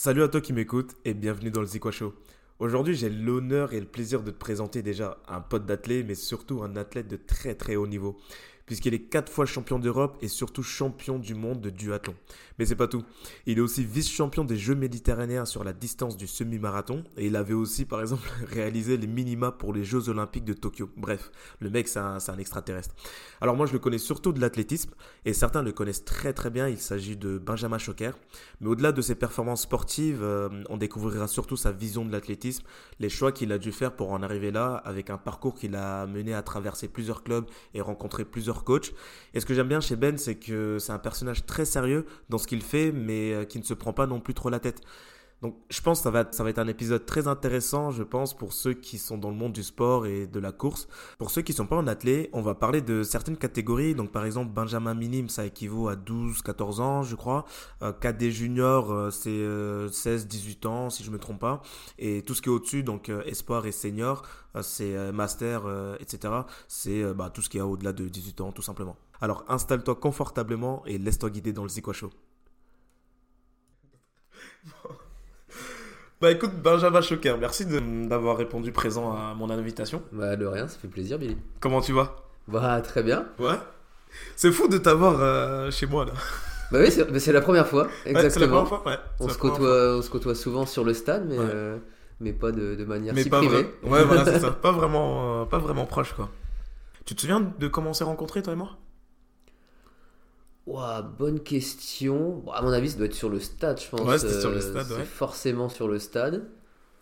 Salut à toi qui m'écoute et bienvenue dans le Zikwa Show. Aujourd'hui, j'ai l'honneur et le plaisir de te présenter déjà un pote d'athlète, mais surtout un athlète de très très haut niveau puisqu'il est quatre fois champion d'Europe et surtout champion du monde de duathlon. Mais c'est pas tout. Il est aussi vice-champion des Jeux méditerranéens sur la distance du semi-marathon et il avait aussi par exemple réalisé les minima pour les Jeux olympiques de Tokyo. Bref, le mec c'est un, extraterrestre. Alors moi je le connais surtout de l'athlétisme et certains le connaissent très très bien. Il s'agit de Benjamin Choquer. Mais au-delà de ses performances sportives, euh, on découvrira surtout sa vision de l'athlétisme, les choix qu'il a dû faire pour en arriver là, avec un parcours qu'il a mené à traverser plusieurs clubs et rencontrer plusieurs coach. Et ce que j'aime bien chez Ben, c'est que c'est un personnage très sérieux dans ce qu'il fait, mais euh, qui ne se prend pas non plus trop la tête. Donc je pense que ça va, être, un épisode très intéressant, je pense, pour ceux qui sont dans le monde du sport et de la course. Pour ceux qui ne sont pas en athlète, on va parler de certaines catégories. Donc par exemple, Benjamin Minime, ça équivaut à 12-14 ans, je crois. Euh, KD Junior, euh, c'est 16-18 euh, ans, si je ne me trompe pas. Et tout ce qui est au-dessus, donc Espoir et Senior, c'est Master, etc. C'est bah, tout ce qui est au-delà de 18 ans, tout simplement. Alors installe-toi confortablement et laisse-toi guider dans le Zico Show. Bah écoute, Benjamin Choquer, merci d'avoir répondu présent à mon invitation. Bah de rien, ça fait plaisir Billy. Comment tu vas? Bah très bien. Ouais. C'est fou de t'avoir euh, chez moi là. Bah oui, c'est la première fois, exactement. c'est la première fois, ouais. On se, côtoie, on se côtoie souvent sur le stade, mais, euh, mais pas de, de manière mais si pas privée. Ouais, voilà, c'est ça. Pas vraiment, euh, pas vraiment proche quoi. Tu te souviens de comment on s'est rencontrés toi et moi? Bonne question. Bon, à mon avis, ça doit être sur le stade, je pense. Ouais, c'était sur le stade, ouais. Forcément sur le stade.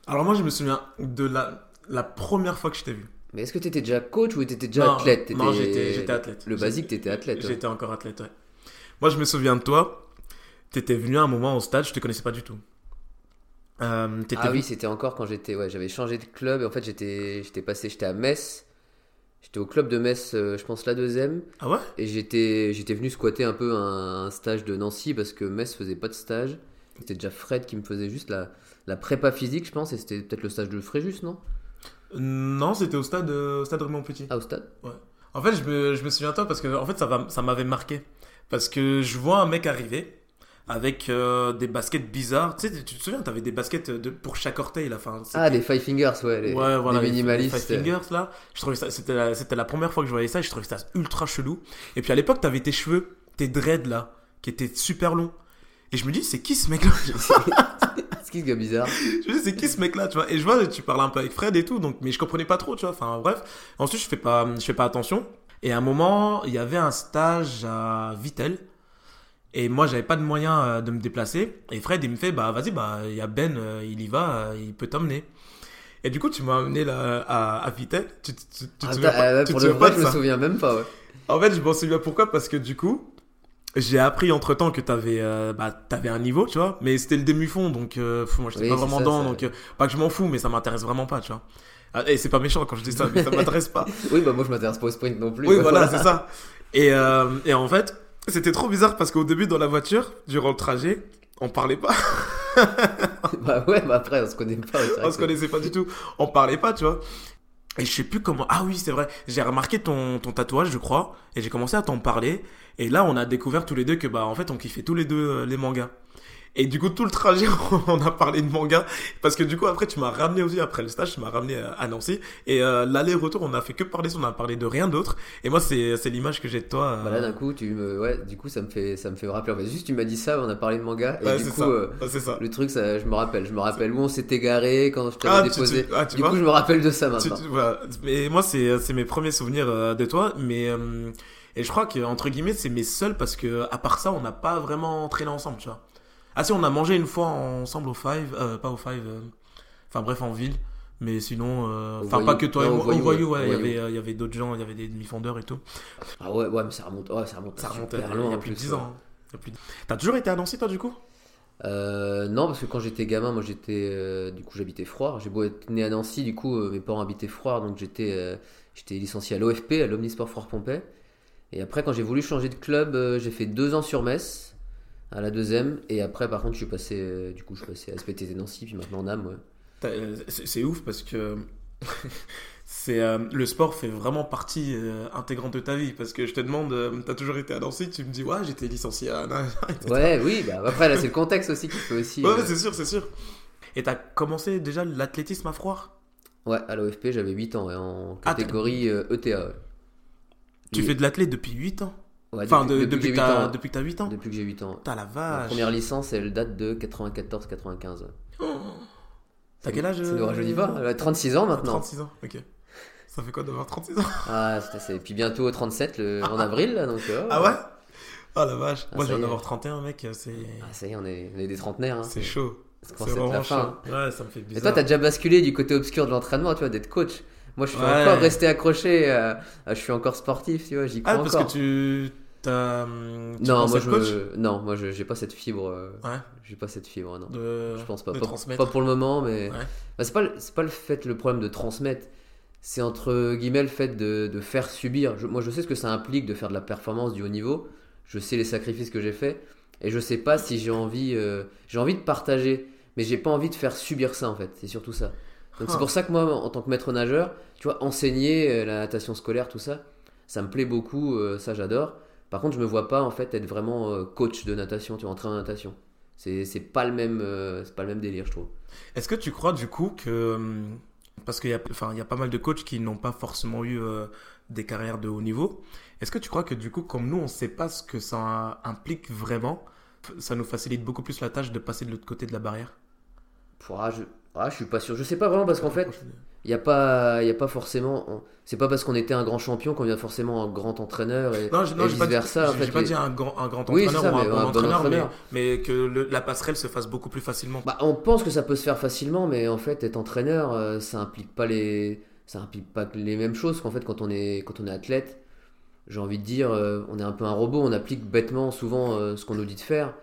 Alors moi, je me souviens de la, la première fois que je t'ai vu. Mais est-ce que tu étais déjà coach ou tu étais déjà athlète? Non, j'étais athlète. Le basique, tu étais athlète. J'étais encore athlète, ouais. Moi, je me souviens de toi. Tu étais venu à un moment au stade, je te connaissais pas du tout. Euh, ah oui, c'était encore quand j'étais. Ouais, j'avais changé de club et en fait, j'étais passé, j'étais à Metz. J'étais au club de Metz, euh, je pense la deuxième. Ah ouais? Et j'étais, j'étais venu squatter un peu un, stage de Nancy parce que Metz faisait pas de stage. C'était déjà Fred qui me faisait juste la, la prépa physique, je pense, et c'était peut-être le stage de Fréjus, non? Non, c'était au stade, euh, au stade Raymond Petit. Ah, au stade? Ouais. En fait, je me, je me souviens toi parce que en fait, ça, ça m'avait marqué. Parce que je vois un mec arriver avec euh, des baskets bizarres. Tu sais, tu te souviens, tu avais des baskets de, pour chaque orteil. Là. Enfin, ah, des Five Fingers, ouais. Les, ouais, voilà, les minimalistes. Les five Fingers, là. Je trouvais ça, c'était la, c'était la première fois que je voyais ça et je trouvais ça ultra chelou. Et puis à l'époque, tu avais tes cheveux, tes dreads, là, qui étaient super longs. Et je me dis, c'est qui ce mec-là? C'est qui ce gars bizarre Je me dis, c'est qui ce mec-là, tu vois? Et je vois, tu parles un peu avec Fred et tout, donc, mais je comprenais pas trop, tu vois. Enfin, bref. Ensuite, je fais pas, je fais pas attention. Et à un moment, il y avait un stage à Vitel et moi, j'avais pas de moyen euh, de me déplacer. Et Fred, il me fait, bah vas-y, bah il y a Ben, euh, il y va, euh, il peut t'emmener. Et du coup, tu m'as amené là, à, à Vitel. Tu, tu, tu, te ah, souviens pas, Pour le vrai, je me souviens même pas, ouais. En fait, je m'en souviens pourquoi? Parce que du coup, j'ai appris entre temps que t'avais euh, bah, avais un niveau, tu vois? Mais c'était le demi-fond, donc moi, j'étais pas vraiment dans. Donc, pas que je m'en fous, mais ça m'intéresse vraiment pas, tu vois? Ah, et c'est pas méchant quand je dis ça, mais ça m'intéresse pas. oui, bah moi, je m'intéresse pas au sprint non plus. Oui, voilà, c'est ça. Et, et en fait c'était trop bizarre parce qu'au début, dans la voiture, durant le trajet, on parlait pas. bah ouais, bah après, on se connaît pas. On se connaissait pas du tout. On parlait pas, tu vois. Et je sais plus comment. Ah oui, c'est vrai. J'ai remarqué ton, ton tatouage, je crois. Et j'ai commencé à t'en parler. Et là, on a découvert tous les deux que, bah, en fait, on kiffait tous les deux euh, les mangas. Et du coup, tout le trajet, on a parlé de manga. Parce que du coup, après, tu m'as ramené aussi, après le stage, tu m'as ramené euh, à Nancy. Et euh, l'aller-retour, on a fait que parler, on a parlé de rien d'autre. Et moi, c'est, c'est l'image que j'ai de toi. Euh... Bah là, d'un coup, tu me, ouais, du coup, ça me fait, ça me fait rappeler. En fait, juste, tu m'as dit ça, on a parlé de manga. Et du coup, euh, ça. le truc, ça, je me rappelle. Je me rappelle où on s'est égaré quand je t'avais ah, déposé. Ah, du coup, je me rappelle de ça maintenant. voilà. Mais moi, c'est, c'est mes premiers souvenirs de toi. Mais, et je crois que, entre guillemets, c'est mes seuls parce que, à part ça, on n'a pas vraiment traîné ensemble, tu vois. Ah si, on a mangé une fois ensemble au Five, euh, pas au Five, euh, enfin bref en ville. Mais sinon, euh, enfin pas que toi et moi, au voyou, ouais, il y avait, il y avait d'autres gens, il y avait des demi-fondeurs et tout. Ah ouais, ouais, mais ça remonte, ouais, ça remonte, ça remonte super loin, il y a plus de 10 ans. Hein. T'as toujours été à Nancy toi du coup? Euh, non, parce que quand j'étais gamin, moi j'étais, du coup j'habitais froid. J'ai beau être né à Nancy, du coup mes parents habitaient froid, donc j'étais, j'étais licencié à l'OFP, à l'Omnisport Froid-Pompey. Et après, quand j'ai voulu changer de club, j'ai fait deux ans sur Metz à la deuxième. Et après, par contre, je suis passé, euh, du coup, je suis passé à SPTT Nancy, puis maintenant en âme, euh, C'est ouf parce que c'est euh, le sport fait vraiment partie euh, intégrante de ta vie. Parce que je te demande tu t'as toujours été à Nancy tu me dis ouais j'étais licencié à ouais oui bah après là c'est le contexte aussi qui peut aussi ouais, c'est sûr c'est sûr. Et t'as commencé déjà l'athlétisme à froid ouais à l'OFP j'avais 8 ans en ah, catégorie ETA e tu fais de l'athlète depuis 8 ans? Enfin, depuis, que t'as, depuis que t'as 8 ans Depuis que j'ai 8 ans. T'as la vache. Ma première licence, elle date de 94-95. T'as quel âge Ça ne rajeunit pas. 36 ans maintenant. 36 ans, ok. Ça fait quoi d'avoir 36 ans? Ah, c'est. Puis bientôt 37 le... en avril, là, donc. Euh, ah ouais Ah la vache. Ah, Moi, je viens d'avoir 31, mec. C'est... Ah, ça y est, on est, on est des trentenaires. Hein. C'est chaud. C'est vraiment chaud. Ouais, ça me fait bizarre. Et toi, t'as déjà basculé du côté obscur de l'entraînement, tu vois, d'être coach. Moi, je suis encore resté accroché. je suis encore sportif, tu vois, j'y crois ah, parce que tu Hum, non, moi je, non, moi je j'ai pas cette fibre. Euh, ouais. J'ai pas cette fibre, non. De... Je pense pas. Pas, pour le moment, mais bah, c'est pas c'est pas le fait le problème de transmettre. C'est entre guillemets le fait de, de faire subir. moi, je sais ce que ça implique de faire de la performance du haut niveau. Je sais les sacrifices que j'ai faits et je sais pas si j'ai envie euh, j'ai envie de partager, mais j'ai pas envie de faire subir ça en fait. C'est surtout ça. Donc c'est pour ça que moi, en tant que maître nageur, tu vois, enseigner euh, la natation scolaire, tout ça, ça me plaît beaucoup. ça, j'adore. Par contre, je me vois pas en fait être vraiment euh, coach de natation, tu vois, entraîneur de natation. C'est, c'est pas le même euh, c'est pas le même délire, je trouve. Est-ce que tu crois du coup que hum, parce qu'il y a enfin il y a pas mal de coachs qui n'ont pas forcément eu euh, des carrières de haut niveau. Est-ce que tu crois que du coup comme nous on sait pas ce que ça implique vraiment, ça nous facilite beaucoup plus la tâche de passer de l'autre côté de la barrière? Pourra, je ah, je suis pas sûr. Je sais pas vraiment parce qu'en fait, il n'y a pas, il a pas forcément. C'est pas parce qu'on était un grand champion qu'on devient forcément un grand entraîneur et, non, je, non, vice versa. J'ai pas dit un grand, un grand entraîneur ou un, bon, entraîneur, Mais, que la passerelle se fasse beaucoup plus facilement. Bah, on pense que ça peut se faire facilement, mais en fait, être entraîneur, euh, ça implique pas les, ça implique pas les mêmes choses qu'en fait quand on est, quand on est athlète. J'ai envie de dire, euh, on est un peu un robot, on applique bêtement souvent euh, ce qu'on nous dit de faire.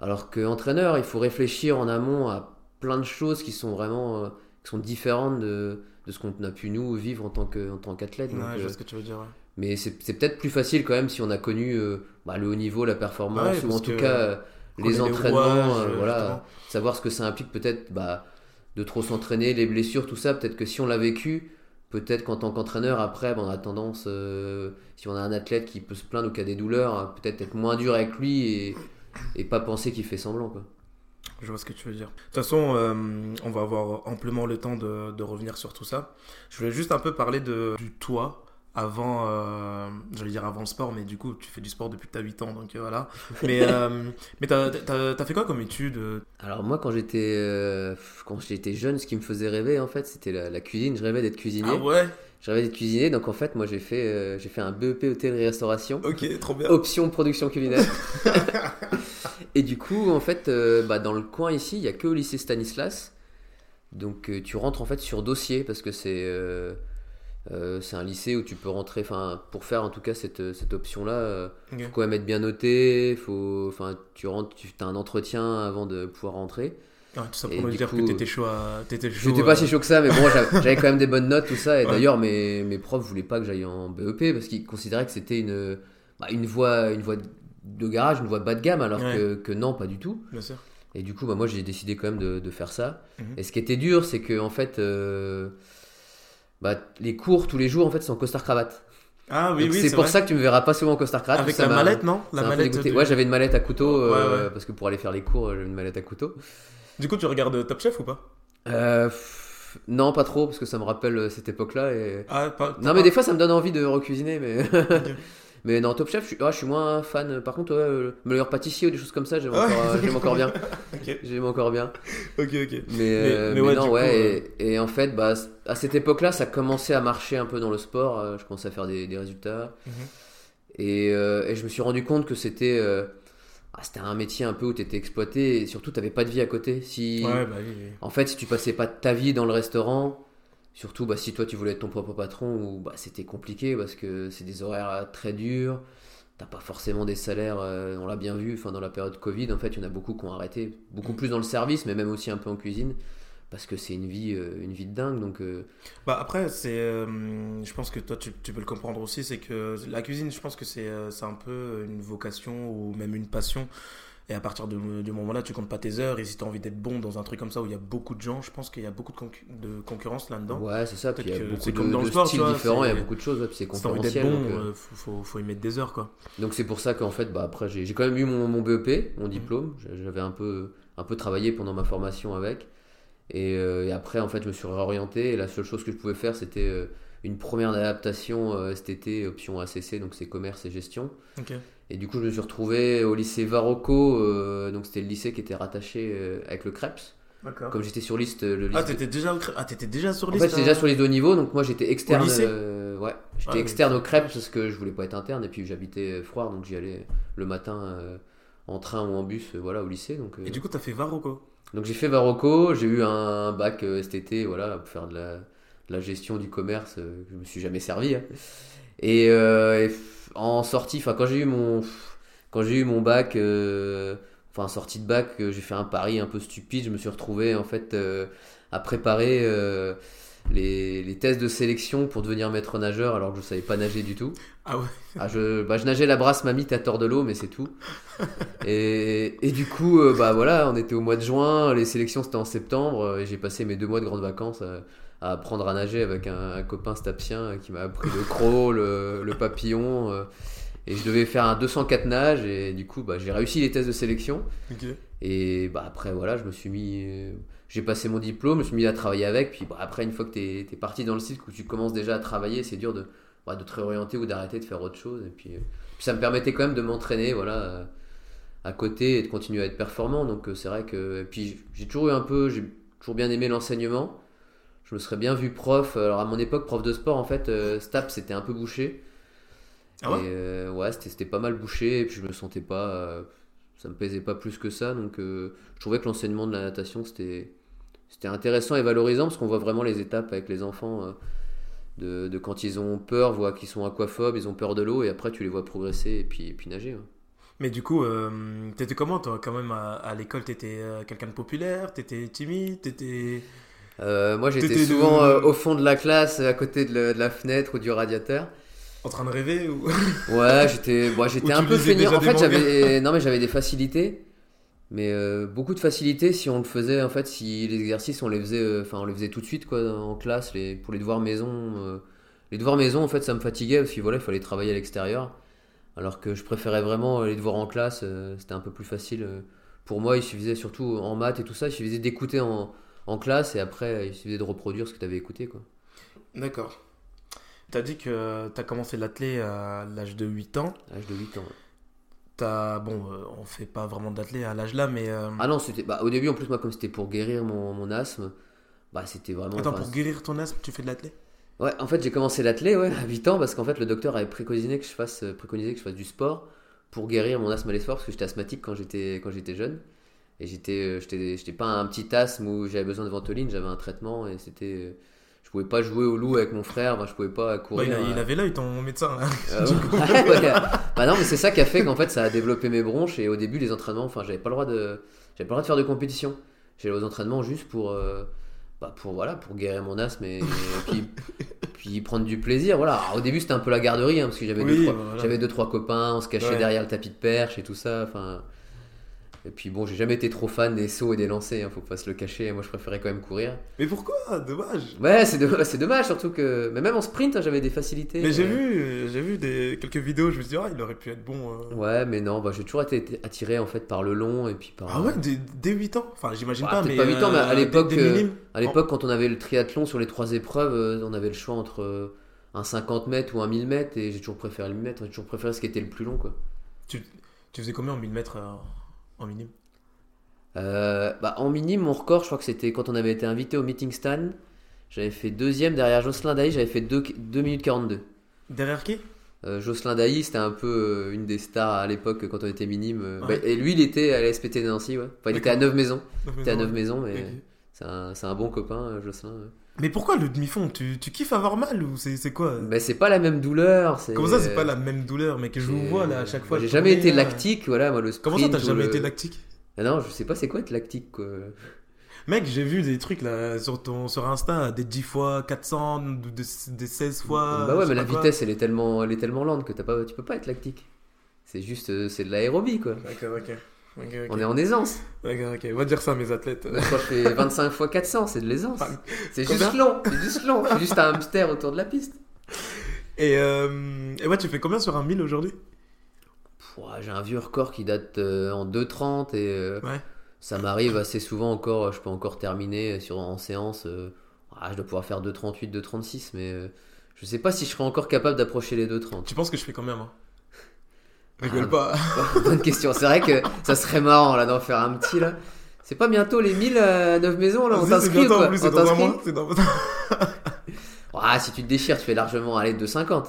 Alors qu'entraîneur, il faut réfléchir en amont à plein de choses qui sont vraiment qui sont différentes de, de ce qu'on a pu nous vivre en tant que en tant qu'athlète. Ouais, je vois euh, ce que tu veux dire. Mais c'est peut-être plus facile quand même si on a connu euh, bah, le haut niveau, la performance, ou en tout cas les entraînements, voilà, savoir ce que ça implique peut-être bah, de trop s'entraîner, les blessures, tout ça. Peut-être que si on l'a vécu, peut-être qu'en tant qu'entraîneur, après, bah, on a tendance, si on a un athlète qui peut se plaindre ou qui a des douleurs, peut-être être moins dur avec lui et, et pas penser qu'il fait semblant. Quoi. Je vois ce que tu veux dire. De toute façon, euh, on va avoir amplement le temps de, de, revenir sur tout ça. Je voulais juste un peu parler de, du toi avant, euh, j'allais dire avant le sport, mais du coup, tu fais du sport depuis que tu as 8 ans, donc euh, voilà. Mais, euh, mais t'as as, fait quoi comme étude? Alors moi, quand j'étais quand j'étais jeune, ce qui me faisait rêver, en fait, c'était la, cuisine. Je rêvais d'être cuisinier. Ah ouais? Je rêvais d'être cuisinier, donc en fait, moi, j'ai fait, j'ai fait un BEP hôtellerie-restauration. Ok, trop bien. Option production culinaire. Et du coup, en fait, euh, bah, dans le coin ici, il n'y a que au lycée Stanislas. Donc euh, tu rentres en fait sur dossier parce que c'est euh, c'est un lycée où tu peux rentrer, enfin pour faire en tout cas cette, cette option-là, il faut quand même être bien noté, faut, tu rentres, tu as un entretien avant de pouvoir rentrer. tout ça pour dire que t'étais chaud, étais chaud J'étais pas si chaud que ça, mais bon, j'avais quand même des bonnes notes, tout ça. Et d'ailleurs, mes, mes profs voulaient pas que j'aille en BEP parce qu'ils considéraient que c'était une, bah, une voie, une voie de garage, une voie bas de gamme, alors que, non, pas du tout. Bien sûr. Et du coup, bah, moi, j'ai décidé quand même de, faire ça. Mhm. Et ce qui était dur, c'est que en fait, euh, bah, les cours tous les jours, en fait, c'est en costard cravate. Ah oui, oui. C'est pour ça que tu me verras pas souvent en costard cravate. Avec la mallette, non? La mallette. Ouais, j'avais une mallette à couteau euh, parce que pour aller faire les cours, j'avais une mallette à couteau. Du coup, tu regardes Top Chef ou pas? Euh, Non, pas trop parce que ça me rappelle cette époque-là. Et... Ah, pas, non, mais des fois, ça me donne envie de recuisiner, mais. Mais dans Top Chef, je suis, ah, je suis moins fan. Par contre, le meilleur pâtissier ou des choses comme ça, j'aime encore, encore, bien. J'aime encore bien. Ok, ok. Mais, mais, non, ouais. Euh, et, en fait, bah, à cette époque-là, ça commençait à marcher un peu dans le sport. Euh, je commençais à faire des, des résultats. Mhm. et, euh, et, je me suis rendu compte que c'était. Ah, c'était un métier un peu où tu étais exploité et surtout tu n'avais pas de vie à côté. Si, ouais, bah oui, En fait, si tu passais pas ta vie dans le restaurant, Surtout bah, si toi tu voulais être ton propre patron, bah, c'était compliqué parce que c'est des horaires euh, très durs. T'as pas forcément des salaires, euh, on l'a bien vu, enfin dans la période Covid, en fait, il y en a beaucoup qui ont arrêté, beaucoup mm. plus dans le service, mais même aussi un peu en cuisine, parce que c'est une vie, euh, une vie de dingue. Donc, bah après, c'est, je pense que toi tu, tu, peux le comprendre aussi, c'est que la cuisine, je pense que c'est, c'est un peu une vocation ou même une passion Et à partir de- du moment-là, tu comptes pas tes heures. Et si tu as envie d'être bon dans un truc comme ça où il y a beaucoup de gens, je pense qu'il y a beaucoup de, concu- de concurrence là-dedans. Ouais, c'est ça. Puis il y a beaucoup c'est de, comme dans le de sport, styles vois, différents, il y a beaucoup de choses, ouais, puis c'est Si t'as envie d'être bon, donc, euh, euh, faut, faut, faut y mettre des heures, quoi. Donc c'est pour ça qu'en fait, bah, après, j'ai quand même eu mon, mon BEP, mon diplôme. J'avais un peu, un peu travaillé pendant ma formation avec. Et, euh, et après, en fait, je me suis réorienté. Et la seule chose que je pouvais faire, c'était euh, une première adaptation euh, cet été, option ACC, donc c'est commerce et gestion. Ok. Et du coup, je me suis retrouvé au lycée Varocco, euh, donc c'était le lycée qui était rattaché euh, avec le CREPS. D'accord. Comme j'étais sur liste, le lycée. Ah, t'étais déjà, au ah, t'étais déjà sur En liste fait, j'étais déjà sur les deux niveaux, donc moi j'étais externe. lycée euh, ouais, j'étais Ah, externe mais- au crêpes parce que je voulais pas être interne et puis j'habitais Froire, donc j'y allais le matin euh, en train ou en bus, euh, voilà, au lycée. Donc, euh, Et du coup, t'as fait Varroco. donc j'ai fait Varocco, j'ai eu un bac euh, été, voilà, pour faire de la, de la gestion du commerce. euh, je me suis jamais servi. hein. Et, euh, en sortie, enfin quand j'ai eu mon, quand j'ai eu mon bac, euh, enfin sortie de bac, euh, j'ai fait un pari un peu stupide. Je me suis retrouvé en fait euh, à préparer euh, les, les tests de sélection pour devenir maître nageur alors que je savais pas nager du tout. Ah ouais. Ah, je, bah, je nageais la brasse mamite à tort de l'eau, mais c'est tout. Et, et du coup, bah voilà, on était au mois de juin, les sélections c'était en septembre, et j'ai passé mes deux mois de grandes vacances à, apprendre à nager avec un, un copain stapsien qui m'a appris le crawl, le, le papillon. euh, et je devais faire un 204 nage, et du coup, bah, j'ai réussi les tests de sélection. Et bah après voilà, je me suis mis, euh, j'ai passé mon diplôme, je me suis mis à travailler avec. Puis bah, après une fois que t'es es parti dans le site, où tu commences déjà à travailler, c'est dur de, bah, de te réorienter ou d'arrêter de faire autre chose. Et puis, euh, puis ça me permettait quand même de m'entraîner, voilà, à côté et de continuer à être performant. Donc c'est vrai que et puis j'ai toujours eu un peu, j'ai toujours bien aimé l'enseignement. Je me serais bien vu prof. Alors à mon époque, prof de sport, en fait, euh, Stap c'était un peu bouché. Ah ouais Et, euh, ouais, c'était c'était pas mal bouché et puis je me sentais pas. euh, ça me plaisait pas plus que ça. Donc euh, je trouvais que l'enseignement de la natation c'était c'était intéressant et valorisant parce qu'on voit vraiment les étapes avec les enfants. euh, de, de quand ils ont peur, voient qu'ils sont aquaphobes, ils ont peur de l'eau et après tu les vois progresser et puis, et puis nager. ouais. Mais du coup, euh, t'étais comment toi Quand même à, à l'école, t'étais euh, quelqu'un de populaire T'étais timide T'étais. Euh, moi j'étais souvent euh, au fond de la classe, à côté de, la- de la fenêtre ou du radiateur. En train de rêver ou... Ouais, j'étais bon, j'étais un peu déjà En fait, j'avais non mais j'avais des facilités. Mais euh, beaucoup de facilités si on le faisait en fait si les exercices on les faisait enfin on les faisait tout de suite quoi en classe les pour les devoirs maison les devoirs maison en fait ça me fatiguait parce que voilà il fallait travailler à l'extérieur. Alors que je préférais vraiment les devoirs en classe c'était un peu plus facile pour moi il suffisait surtout en maths et tout ça il suffisait d'écouter en, en classe et après il suffisait de reproduire ce que tu avais écouté quoi D'accord. T'as dit que t'as commencé l'athlé à l'âge de 8 ans. à l'âge de 8 ans ouais. T'as. Bon, euh, on fait pas vraiment d'athlé à l'âge là, mais. euh, Ah non, c'était bah, au début en plus moi comme c'était pour guérir mon, mon asthme, bah c'était vraiment Attends, enfin, pour guérir ton asthme, tu fais de l'athlé Ouais, en fait, j'ai commencé l'athlé ouais, à 8 ans parce qu'en fait le docteur avait préconisé que je fasse euh, préconisé que je fasse du sport pour guérir mon asthme à l'effort parce que j'étais asthmatique quand j'étais quand j'étais jeune et j'étais euh, j'étais j'étais pas un petit asthme où j'avais besoin de ventoline, j'avais un traitement et c'était euh, je pouvais pas jouer au loup avec mon frère, bah, je pouvais pas Bah, courir. il, a- il euh, avait l'œil, ton médecin. là. euh, ouais, bah non, mais c'est ça qui a fait qu'en fait ça a développé mes bronches et au début les entraînements, enfin j'avais pas le droit de, j'avais pas le droit de faire de compétition. J'allais aux entraînements juste pour, euh, bah, pour voilà, pour guérir mon asthme et, et puis, puis prendre du plaisir. Voilà. Alors, au début c'était un peu la garderie hein, parce que j'avais Oui, deux, bah, voilà. j'avais deux trois copains, on se cachait Ouais. derrière le tapis de perche et tout ça. Enfin. Et puis bon, j'ai jamais été trop fan des sauts et des lancers, hein, faut pas se le cacher. Moi je préférais quand même courir. Mais pourquoi? Dommage. Ouais, c'est dommage, c'est dommage surtout que. Mais même en sprint, hein, j'avais des facilités. Mais j'ai euh, vu, j'ai vu des, quelques vidéos, je me suis dit, ah, il aurait pu être bon. euh. Ouais, mais non, bah, j'ai toujours été attiré en fait par le long et puis par. Ah ouais, dès, dès 8 ans? Enfin, j'imagine Ouais, pas, mais. pas 8 ans, mais à euh, l'époque, des- des minimes. À l'époque, quand on avait le triathlon sur les trois épreuves, on avait le choix entre un 50 mètres ou un 1000 mètres et j'ai toujours préféré le 1000 mètres. J'ai toujours préféré ce qui était le plus long, quoi. Tu, tu faisais combien en 1000 mètres en minime Euh, bah, en minime, mon record, je crois que c'était quand on avait été invité au meeting stand. J'avais fait deuxième derrière Jocelyn Dailly, j'avais fait 2, minutes 42. Derrière qui? Euh, Jocelyn Dailly, c'était un peu euh, une des stars à l'époque quand on était minime. euh, Ouais. bah, et lui, il était à la SPT de Nancy, ouais. Enfin, il était à D'accord. 9 maisons. Il était à Non, 9 maisons, mais c'est un, bon copain, Jocelyn. ouais. Mais pourquoi le demi-fond? Tu, tu kiffes avoir mal ou c'est quoi? Mais c'est pas la même douleur. Comment ça, c'est pas la même douleur, mais que je vous vois là à chaque fois J'ai jamais été lactique, voilà, moi le Comment ça, sprint t'as jamais le- été lactique? Ah non, je sais pas c'est quoi être lactique quoi? Mec, j'ai vu des trucs là sur, ton, sur Insta, des 10 fois 400, des, des 16 fois. bah ouais, mais la quoi. vitesse elle est tellement, elle est tellement lente que t'as pas, tu peux pas être lactique. C'est juste, euh, c'est de l'aérobie quoi. D'accord, ok. On est en aisance. Ok, ok. On va dire ça à mes athlètes. Moi, je fais 25 fois 400, c'est de l'aisance. Ah, C'est juste long, c'est juste long. C'est juste un hamster autour de la piste. Et, euh, et ouais, tu fais combien sur un 1000 aujourd'hui? J'ai un vieux record qui date euh, en 2,30 et euh, Ouais. ça m'arrive assez souvent encore. Je peux encore terminer sur, en séance. euh, ah, je dois pouvoir faire 2,38, 2,36, mais je sais pas si je serai encore capable d'approcher les 2,30. Tu penses que je fais combien, moi? Rigole pas. Bonne question. C'est vrai que ça serait marrant là d'en faire un petit là. C'est pas bientôt les 1000 euh, 9 maisons là On t'inscrit quoi plus, On dans un t'inscrit mois. c'est dans- Ah, si tu te déchires, tu fais largement aller 2,50.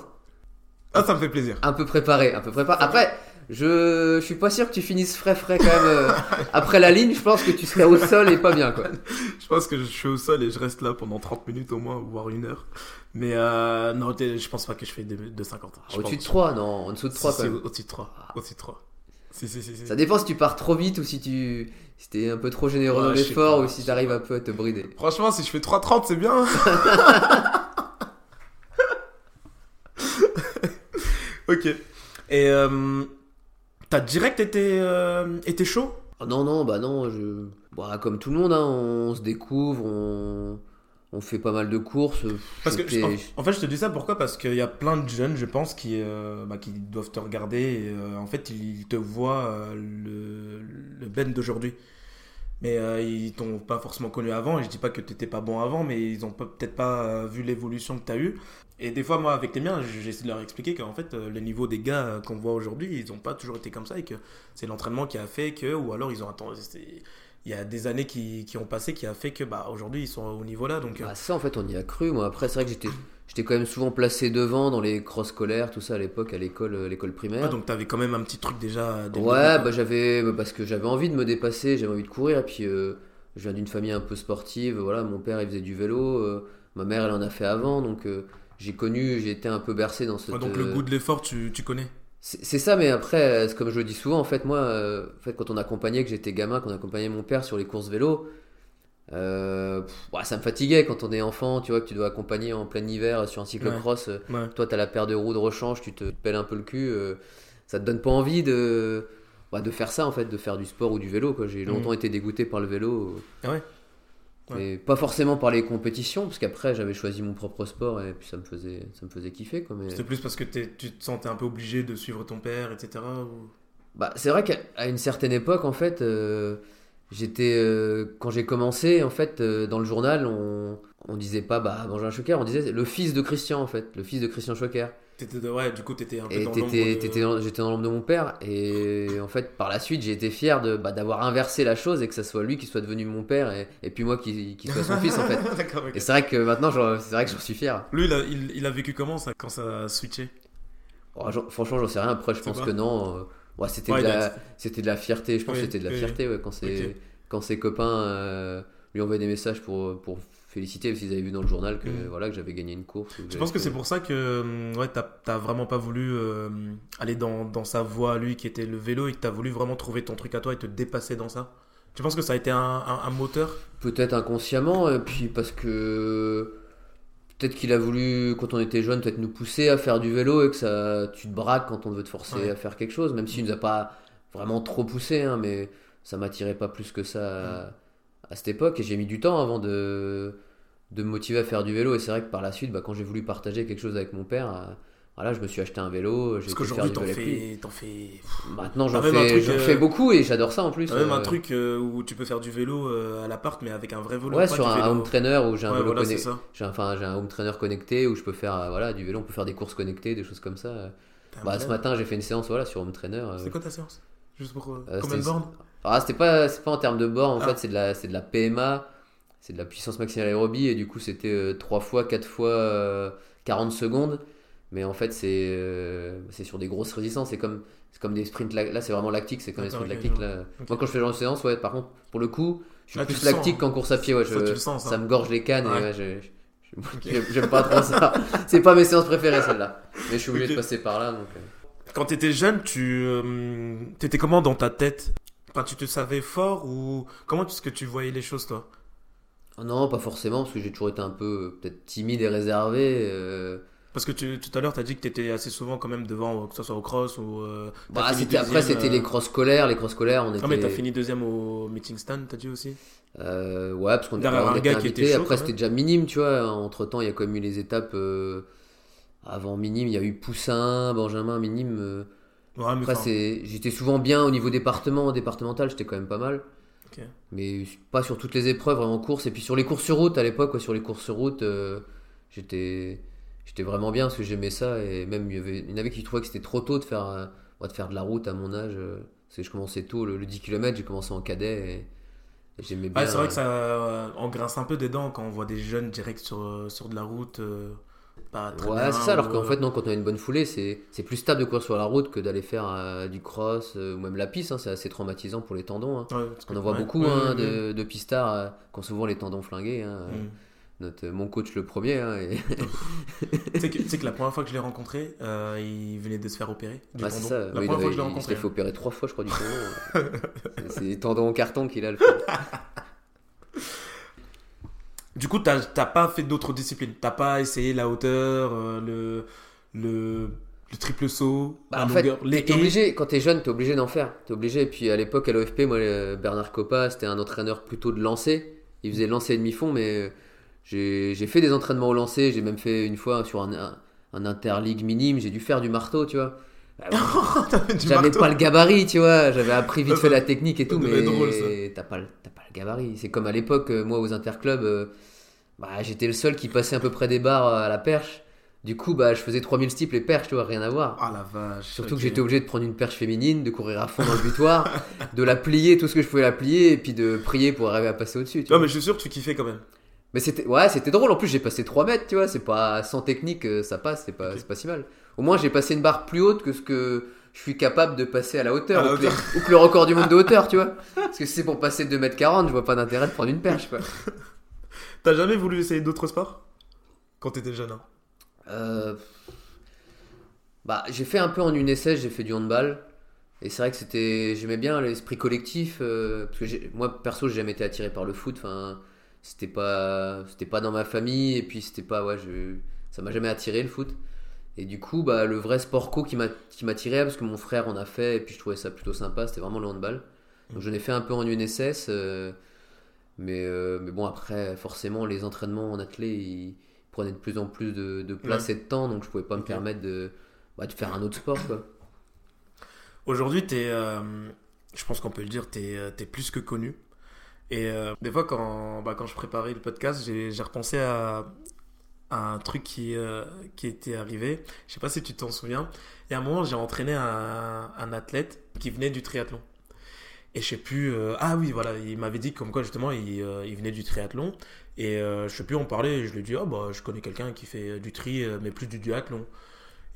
Ah, ça me fait plaisir. Un peu préparé, un peu préparé. Après, je, je suis pas sûr que tu finisses frais frais quand même. euh, après la ligne, je pense que tu serais au sol et pas bien quoi. Je pense que je suis au sol et je reste là pendant 30 minutes au moins, voire une heure. Mais euh, non, je pense pas que je fais de, de 50. Je Au-dessus de pense. 3, non, en dessous de 3 Si, quand même. Au-dessus de 3. Au-dessus de 3. Si, si, si. si. Ça dépend si tu pars trop vite ou si tu si t'es un peu trop généreux Ouais, dans l'effort ou si t'arrives un peu à te brider. Franchement, si je fais 3,30, c'est bien. ok. Et euh, t'as direct été, euh, été chaud? Ah non, non, bah non, je... bah, comme tout le monde, hein, on se découvre, on... on fait pas mal de courses. Parce que, en, en fait, je te dis ça pourquoi? Parce qu'il y a plein de jeunes, je pense, qui, euh, bah, qui doivent te regarder. Et, euh, en fait, ils te voient le, le Ben d'aujourd'hui. Mais euh, ils t'ont pas forcément connu avant. Et je dis pas que t'étais pas bon avant, mais ils ont peut-être pas euh, vu l'évolution que t'as eue. Et des fois, moi, avec les miens, j'essaie de leur expliquer qu'en fait, euh, le niveau des gars qu'on voit aujourd'hui, ils ont pas toujours été comme ça et que c'est l'entraînement qui a fait que, ou alors ils ont attendu. Il y a des années qui, qui ont passé qui a fait que, bah, aujourd'hui, ils sont au niveau là. Donc, Bah, ça, en fait, on y a cru. Moi, après, c'est vrai que j'étais, j'étais quand même souvent placé devant dans les crosses scolaires, tout ça à l'époque, à l'école, euh, l'école primaire. Ouais, donc t'avais quand même un petit truc déjà. Ouais, bah j'avais bah, parce que j'avais envie de me dépasser, j'avais envie de courir et puis euh, je viens d'une famille un peu sportive, voilà, mon père il faisait du vélo, euh, ma mère elle en a fait avant donc euh, j'ai connu, j'ai été un peu bercé dans ce. Ouais, donc le goût de l'effort, tu, tu connais. c'est ça mais après comme je le dis souvent en fait moi en fait quand on accompagnait que j'étais gamin, qu'on accompagnait mon père sur les courses vélo euh, pff, ça me fatiguait quand on est enfant, tu vois que tu dois accompagner en plein hiver sur un cyclocross euh, Ouais. toi, tu as la paire de roues de rechange, tu te pelles un peu le cul, euh, ça te donne pas envie de, bah, de faire ça en fait, de faire du sport ou du vélo. J'ai longtemps Mhm. été dégoûté par le vélo. euh, Ah ouais? Mais pas forcément par les compétitions, parce qu'après j'avais choisi mon propre sport et puis ça me faisait, ça me faisait kiffer. Mais... C'était plus parce que tu te sentais un peu obligé de suivre ton père, etc. ou- Bah, c'est vrai qu'à une certaine époque, en fait, euh, j'étais euh, quand j'ai commencé, en fait, euh, dans le journal, on, on disait pas bah Benjamin Choquer, on disait le fils de Christian, en fait, le fils de Christian. T'étais de- Ouais, du coup, t'étais un peu Et dans de- j'étais dans l'ombre de mon père. Et en fait, par la suite, j'ai été fier de, bah, d'avoir inversé la chose et que ça soit lui qui soit devenu mon père et, et puis moi qui, qui soit son fils, en fait. D'accord, ok. Et c'est vrai que maintenant, c'est vrai que j'en suis fier. Lui, il a, il, il a vécu comment ça, quand ça a switché? Oh, franchement, j'en sais rien. Après, je pense pas que non. euh, ouais, c'était, Ouais, de la, de la fierté. Je pense Oui, que c'était de la oui, fierté ouais, quand, Ok. quand ses copains euh, lui envoyaient des messages pour, pour féliciter parce qu'ils avaient vu dans le journal que, Mm. voilà, que j'avais gagné une course. ou Je pense que c'est pour ça que hum, ouais, t'as vraiment pas voulu euh, aller dans, dans sa voie lui qui était le vélo et que t'as voulu vraiment trouver ton truc à toi et te dépasser dans ça. Tu penses que ça a été un, un- un moteur? Peut-être inconsciemment, et puis parce que peut-être qu'il a voulu, quand on était jeune, peut-être nous pousser à faire du vélo et que ça, tu te braques quand on veut te forcer Ouais. à faire quelque chose, même s'il nous a pas vraiment trop poussé, hein, mais ça m'attirait pas plus que ça à, à cette époque et j'ai mis du temps avant de, de me motiver à faire du vélo. Et c'est vrai que par la suite, bah, quand j'ai voulu partager quelque chose avec mon père, euh, voilà, je me suis acheté un vélo. Parce qu'aujourd'hui, t'en fais, fais Maintenant, j'en fais, euh, fais beaucoup et j'adore ça en plus. même un euh, truc euh, où tu peux faire du vélo à l'appart mais avec un vrai vélo. Ouais, pas sur un vélo- home trainer où j'ai un Ouais, vélo voilà, c'est connecté. ça. J'ai enfin j'ai un home trainer connecté où je peux faire voilà du vélo, on peut faire des courses connectées, des choses comme ça. Bah, ce matin j'ai fait une séance voilà sur home trainer. C'était quoi ta séance? Juste pour combien de bornes Ah c'était pas c'est pas en termes de bord en Ah. fait c'est de la c'est de la PMA, c'est de la puissance maximale aérobie et du coup c'était 3 fois 4 fois euh, 40 secondes. Mais en fait c'est euh, c'est sur des grosses résistances, c'est comme c'est comme des sprints là c'est vraiment lactique, c'est comme des sprints lactiques là. Moi quand je fais genre de séance ouais par contre pour le coup je suis Ah, plus lactique hein. qu'en course à pied ouais, Ça, je- sens, ça. ça me gorge les cannes et Ouais. je- je- j'aime- pas trop ça. C'est pas mes séances préférées celle-là. Mais je suis obligé de passer par là donc. euh. Quand t'étais jeune, tu euh, t'étais comment dans ta tête? Enfin, tu te savais fort ou comment est-ce que tu voyais les choses toi? Oh Non, pas forcément parce que j'ai toujours été un peu euh, peut-être timide et réservé. euh, Parce que tu, tout à l'heure, tu as dit que tu étais assez souvent quand même devant, que ce soit au cross ou. euh, Bah, après, c'était euh, les cross scolaires. Les cross scolaires, on était. Ah, mais t'as fini deuxième au meeting stand, t'as dit aussi? Euh, ouais, parce qu'on on un était gars qui était chaud, Après, c'était déjà minime, tu vois. Entre temps, il y a quand même eu les étapes. euh, Avant minime, il y a eu Poussin, Benjamin, minime. euh, Ouais, mais Après, c'est, j'étais souvent bien au niveau département, départemental, j'étais quand même pas mal. Mais pas sur toutes les épreuves, en course. Et puis sur les courses sur route, à l'époque, ouais, sur les courses sur route, euh, j'étais, j'étais vraiment bien parce que j'aimais ça. Et même, il y, avait, il y en avait qui trouvaient que c'était trop tôt de faire, euh, moi, de faire de la route à mon âge. euh, parce que je commençais tôt, le, le 10 km, j'ai commencé en cadet. Et, et j'aimais bien. Ouais, c'est vrai que ça euh, on grince un peu des dents quand on voit des jeunes direct sur, euh, sur de la route. euh, pas très Ouais, c'est ça, alors qu'en euh, fait, non, quand on a une bonne foulée, c'est c'est plus stable de courir sur la route que d'aller faire euh, du cross euh, ou même la piste, hein, c'est assez traumatisant pour les tendons. hein. ouais, parce On en voit ouais, beaucoup hein, de, de pistards euh, qui ont souvent les tendons flingués. Mm. Notre, mon coach le premier. hein, et- Tu sais que, tu sais que la première fois que je l'ai rencontré, euh, il venait de se faire opérer. Du Ouais, c'est ça. La Oui, première il, fois que je l'ai avait- il rencontré. s'est fait opérer trois fois, je crois, du tendon. C'est- les tendons en carton qu'il a le fait. Du coup, t'as t'as pas fait d'autres disciplines? T'as pas essayé la hauteur, euh, le, le, le triple saut, Bah, la en fait, longueur, les t'es haies. obligé, quand t'es jeune, t'es obligé d'en faire. T'es obligé. Et puis à l'époque, à l'OFP, moi, euh, Bernard Coppa, c'était un entraîneur plutôt de lancer. Il faisait lancer demi-fond, mais euh, j'ai fait des entraînements au lancer. J'ai même fait une fois sur un, un, un interligue minime, j'ai dû faire du marteau, tu vois. Bah, J'avais pas le gabarit, tu vois. J'avais appris vite fait la technique et tout, mais t'as pas, pas le gabarit. C'est comme à l'époque, euh, moi, aux interclubs, euh, bah, j'étais le seul qui passait à peu près des barres euh, à la perche. Du coup, bah, je faisais 3000 steeples et perches, tu vois, rien à voir. Ah la vache. Surtout que j'étais obligé de prendre une perche féminine, de courir à fond dans le butoir, de la plier, tout ce que je pouvais la plier, et puis de prier pour arriver à passer au-dessus. Non, vois. mais je suis sûr que tu kiffais quand même. Mais c'était ouais, c'était drôle. En plus, j'ai passé 3 mètres, tu vois. C'est pas sans technique, euh, ça passe, c'est pas, Ok. c'est pas si mal. Au moins, j'ai passé une barre plus haute que ce que je suis capable de passer à la hauteur, À la ou, que les- ou que le record du monde de hauteur, tu vois. Parce que si c'est pour passer 2m40, je vois pas d'intérêt de prendre une perche, quoi. T'as jamais voulu essayer d'autres sports? Quand t'étais jeune, hein? Euh, Bah, j'ai fait un peu en UNSS, j'ai fait du handball. Et c'est vrai que c'était, j'aimais bien l'esprit collectif. euh, parce que moi, perso, j'ai jamais été attiré par le foot. Enfin, c'était pas, c'était pas dans ma famille. Et puis, c'était pas, ouais, je, ça m'a jamais attiré le foot. Et du coup, bah, le vrai sport co qui m'a, qui m'attirait, parce que mon frère en a fait, et puis je trouvais ça plutôt sympa, c'était vraiment le handball. Donc, j'en ai fait un peu en UNSS. euh, mais, euh, mais bon, après, forcément, les entraînements en athlée, ils prenaient de plus en plus de, de place et de temps. Donc, je pouvais pas me permettre de, bah, de faire un autre sport, quoi. Aujourd'hui, t'es, euh, je pense qu'on peut le dire, t'es, euh, t'es plus que connu. Et euh, des fois, quand, bah, quand je préparais le podcast, j'ai, repensé à, un truc qui, euh, qui était arrivé. Je sais pas si tu t'en souviens. Il y a un moment, j'ai entraîné un, un athlète qui venait du triathlon. Et je sais plus. euh, ah oui, voilà, il m'avait dit comme quoi justement il, il venait du triathlon. Et je sais plus, on parlait. Et je lui ai dit, ah bah, je connais quelqu'un qui fait du tri, mais plus du duathlon.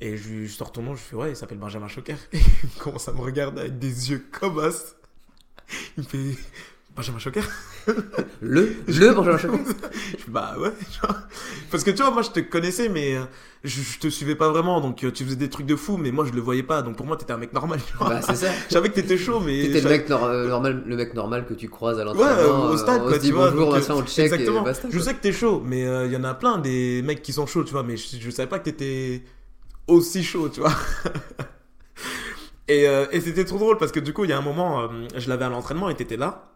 Et je lui sors ton nom, je fais ouais, il s'appelle Benjamin Choquer. Et il commence à me regarder avec des yeux comme as. Il me fait Benjamin Choquer Le, le Benjamin fais bah ouais. genre. Parce que tu vois, moi je te connaissais, mais euh, je, je te suivais pas vraiment. Donc euh, tu faisais des trucs de fou, mais moi je le voyais pas. Donc pour moi, t'étais un mec normal. Bah, c'est ça. Je savais que t'étais chaud, mais. T'étais le mec euh, normal, le mec normal que tu croises à Ouais, l'entraînement. euh, au stade, on quoi, se dit tu vois. bonjour, donc, on check exactement. et basta. je sais que t'es chaud, mais euh, il y en a plein des mecs qui sont chauds, tu vois, mais je, je savais pas que t'étais aussi chaud, tu vois. et euh, et c'était trop drôle parce que du coup, il y a un moment, euh, je l'avais à l'entraînement et t'étais là.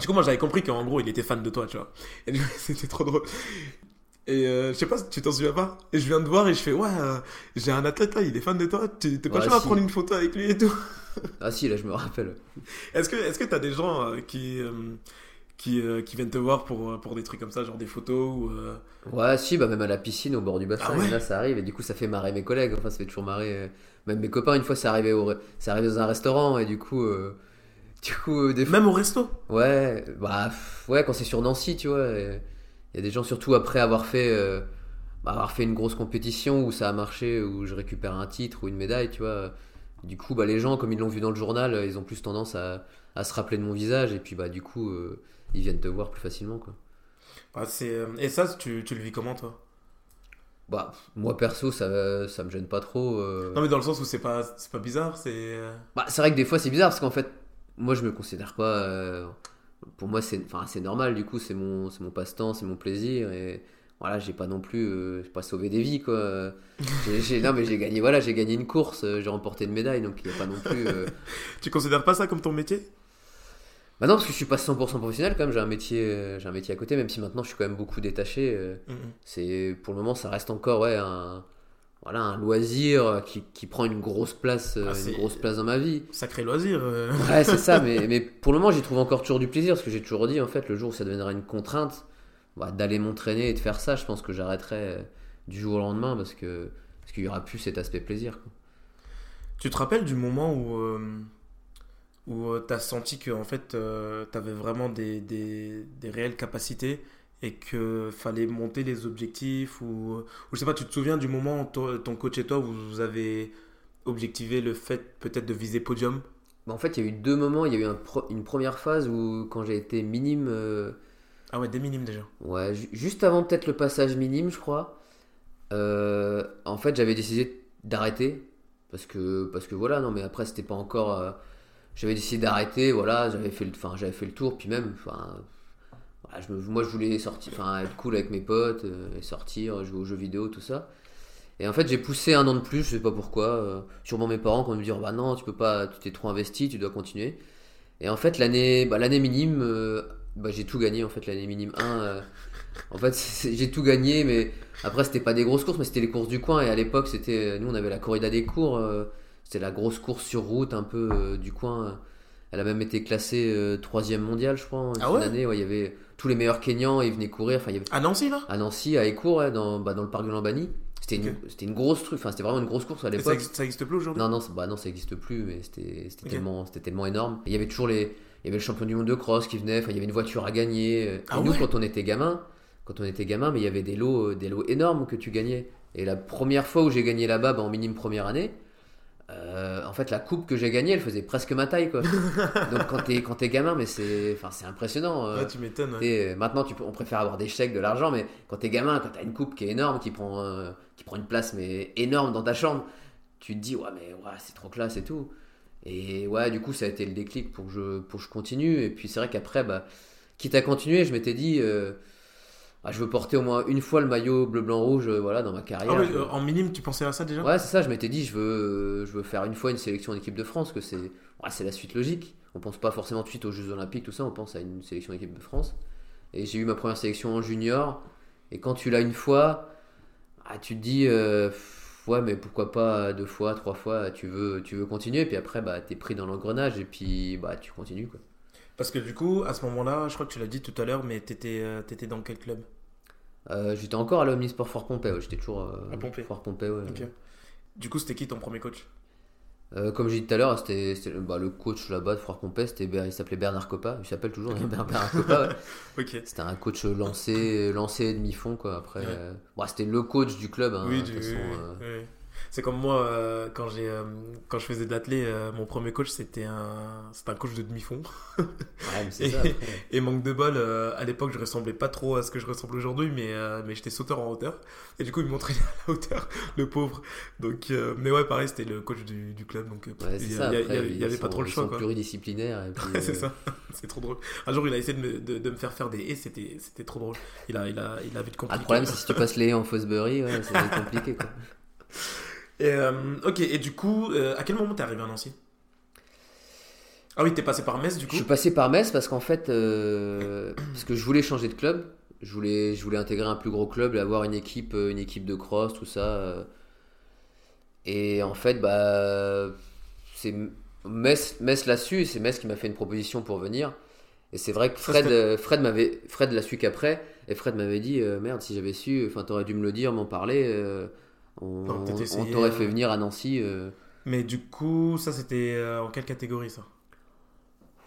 Du coup, moi, j'avais compris qu'en gros, il était fan de toi, tu vois. Et du coup, c'était trop drôle. Et euh, je sais pas si tu t'en souviens pas? Et je viens de voir et je fais, ouais, euh, j'ai un athlète là, il est fan de toi. Tu- T'es pas Ouais, chaud à prendre une photo avec lui et tout? Ah si, là je me rappelle. Est-ce que est-ce que t'as des gens euh, qui qui, qui viennent te voir pour pour des trucs comme ça, genre des photos ou Ouais, si, bah même à la piscine, au bord du bassin, Ah ouais? là ça arrive, et du coup ça fait marrer mes collègues, enfin ça fait toujours marrer. Même mes copains, une fois c'est arrivé, au... c'est arrivé dans un restaurant, et du coup, du coup, euh, des fois. même au resto Ouais, bah ouais, quand c'est sur Nancy, tu vois, il y a des gens, surtout après avoir fait, euh, bah, avoir fait une grosse compétition où ça a marché, où je récupère un titre ou une médaille, tu vois. Du coup, bah, les gens, comme ils l'ont vu dans le journal, euh, ils ont plus tendance à, à se rappeler de mon visage, et puis bah du coup, euh, ils viennent te voir plus facilement, quoi. Bah, euh, et ça tu, tu le vis comment toi? Bah, moi perso, ça, ça me gêne pas trop. euh. Non mais dans le sens où c'est pas pas bizarre, c'est euh, Bah, c'est vrai que des fois c'est bizarre parce qu'en fait, moi je me considère pas. euh, Pour moi, c'est enfin, c'est normal, du coup, c'est mon, c'est mon passe-temps, c'est mon plaisir. Et voilà, j'ai pas non plus euh, j'ai pas sauvé des vies quoi. J'ai- j'ai- non mais j'ai gagné voilà, j'ai gagné une course, euh, j'ai remporté une médaille donc il y a pas non plus euh, Tu considères pas ça comme ton métier? Bah non parce que je suis pas 100% professionnel quand même, j'ai un métier j'ai un métier à côté même si maintenant je suis quand même beaucoup détaché c'est pour le moment ça reste encore ouais un voilà un loisir qui, qui prend une grosse place euh, Ah, une grosse place dans ma vie. Sacré loisir. euh. Ouais, c'est ça, mais, mais pour le moment, j'y trouve encore toujours du plaisir, parce que j'ai toujours dit, en fait, le jour où ça deviendra une contrainte, bah, d'aller m'entraîner et de faire ça, je pense que j'arrêterai euh, du jour au lendemain, parce que parce qu'il y aura plus cet aspect plaisir. quoi. Tu te rappelles du moment où, euh, où tu as senti que en fait, tu avais vraiment des, des, des réelles capacités et que fallait monter les objectifs ou, ou je sais pas, tu te souviens du moment où ton coach et toi vous avez objectivé le fait peut-être de viser podium? Bah, en fait, il y a eu deux moments. Il y a eu un une première phase où, quand j'ai été minime, euh, Ah ouais, des minimes déjà. ouais, ju- juste avant peut-être le passage minime, je crois, euh, en fait, j'avais décidé d'arrêter. Parce que, parce que voilà, non, mais après, c'était pas encore. euh, j'avais décidé d'arrêter, voilà, j'avais fait, le- enfin, j'avais fait le tour, puis même, enfin, me- moi, je voulais sortir, être cool avec mes potes, euh, et sortir, jouer aux jeux vidéo, tout ça. Et en fait, j'ai poussé un an de plus, je sais pas pourquoi. euh, sûrement mes parents qui vont me dire, bah non, tu peux pas, tu t'es trop investi, tu dois continuer. Et en fait, l'année, bah, l'année minime, euh, bah, j'ai tout gagné, en fait, l'année minime 1. euh, en fait, j'ai tout gagné, mais après, c'était pas des grosses courses, mais c'était les courses du coin. Et à l'époque, c'était, nous, on avait la corrida des cours, c'était la grosse course sur route, un peu du coin. Elle a même été classée euh, troisième mondiale, je crois, en Ah fin ouais. Ouais, il y avait tous les meilleurs Kenyans, ils venaient courir. Enfin, il y avait À Nancy là? À Nancy, à Écourt, ouais, dans, bah, dans le parc de Lambani. C'était une, Ok. c'était une grosse truc, enfin, c'était vraiment une grosse course à ça, l'époque. existe, ça existe plus aujourd'hui? Non, non, bah non, ça n'existe plus, mais c'était c'était Ok. tellement, tellement énorme. Et il y avait toujours les, il y avait le champion du monde de cross qui venait, enfin, il y avait une voiture à gagner. Et Ah nous, ouais? quand on était gamin, quand on était gamin, mais il y avait des lots, euh, des lots énormes que tu gagnais. Et la première fois où j'ai gagné là-bas, bah, en minime première année, euh, en fait, la coupe que j'ai gagnée, elle faisait presque ma taille, quoi. Donc quand t'es quand t'es gamin, mais c'est, enfin, c'est impressionnant. euh. Ouais, tu m'étonnes. ouais. Maintenant, tu peux, on préfère avoir des chèques, de l'argent, mais quand t'es gamin, quand t'as une coupe qui est énorme, qui prend, euh, qui prend une place mais énorme dans ta chambre, tu te dis ouais mais ouais, c'est trop classe et tout. Et ouais, du coup, ça a été le déclic pour que je, pour que je continue. Et puis c'est vrai qu'après, bah, quitte à continuer, je m'étais dit, euh, ah, je veux porter au moins une fois le maillot bleu, blanc, rouge, euh, voilà, dans ma carrière. Ah Je- euh, en minime, tu pensais à ça déjà? Ouais, c'est ça, je m'étais dit, je veux, je veux faire une fois une sélection en équipe de France, que c'est ouais, c'est la suite logique. On pense pas forcément tout de suite aux Jeux Olympiques, tout ça, on pense à une sélection équipe de France. Et j'ai eu ma première sélection en junior, et quand tu l'as une fois, ah, tu te dis, euh, ouais, mais pourquoi pas deux fois, trois fois, tu veux, tu veux continuer, et puis après, bah, t'es pris dans l'engrenage, et puis bah, tu continues. Quoi. Parce que du coup, à ce moment-là, je crois que tu l'as dit tout à l'heure, mais t'étais t'étais dans quel club? Euh, j'étais encore à l'Omnisport Fort ouais, j'étais toujours euh, À. Fort ouais. Ok. Du coup, c'était qui ton premier coach? Euh, comme j'ai dit tout à l'heure, c'était bah, le coach là-bas de Fort c'était Ber- il s'appelait Bernard Coppa, il s'appelle toujours hein, Bernard Coppa. C'était un coach lancé, lancé demi-fond quoi. Après, euh, bon, c'était le coach du club. hein, oui, de du- toute façon, euh. oui, oui. C'est comme moi, euh, quand, j'ai, euh, quand je faisais de l'athlé, euh, mon premier coach, c'était un, c'était un coach de demi-fond. Ouais, mais c'est Et- ça. Et manque de bol, à l'époque, je ressemblais pas trop à ce que je ressemble aujourd'hui, mais, mais j'étais sauteur en hauteur. Et du coup, il m'entraînait à la hauteur, le pauvre. Donc, mais ouais, pareil, c'était le coach du, du club. Donc, Ouais, il c'est y, ça. a- il y a- après, il y avait ils pas trop le ils choix. sont Quoi. pluridisciplinaires. et puis, Ouais, c'est ça, c'est trop drôle. Un jour, il a essayé de me, de, de me faire faire des haies, c'était, c'était trop drôle. Il a, il a, il a vite ah, compliqué. le problème, c'est si tu passes les haies en Fosbury, ouais, c'est compliqué. Quoi. Et, euh, ok, et du coup, euh, à quel moment t'es arrivé à Nancy? Ah oui, t'es passé par Metz, du Je coup suis passé par Metz parce qu'en fait, euh, parce que je voulais changer de club. Je voulais, je voulais intégrer un plus gros club et avoir une équipe, une équipe de cross, tout ça. Et en fait, bah, c'est Metz, Metz l'a su et c'est Metz qui m'a fait une proposition pour venir. Et c'est vrai que Fred, Fred m'avait, Fred l'a su qu'après. Et Fred m'avait dit, merde, si j'avais su, enfin, t'aurais dû me le dire, m'en parler. On, t'aurait fait venir à Nancy. euh. Mais du coup, ça, c'était euh, en quelle catégorie, ça?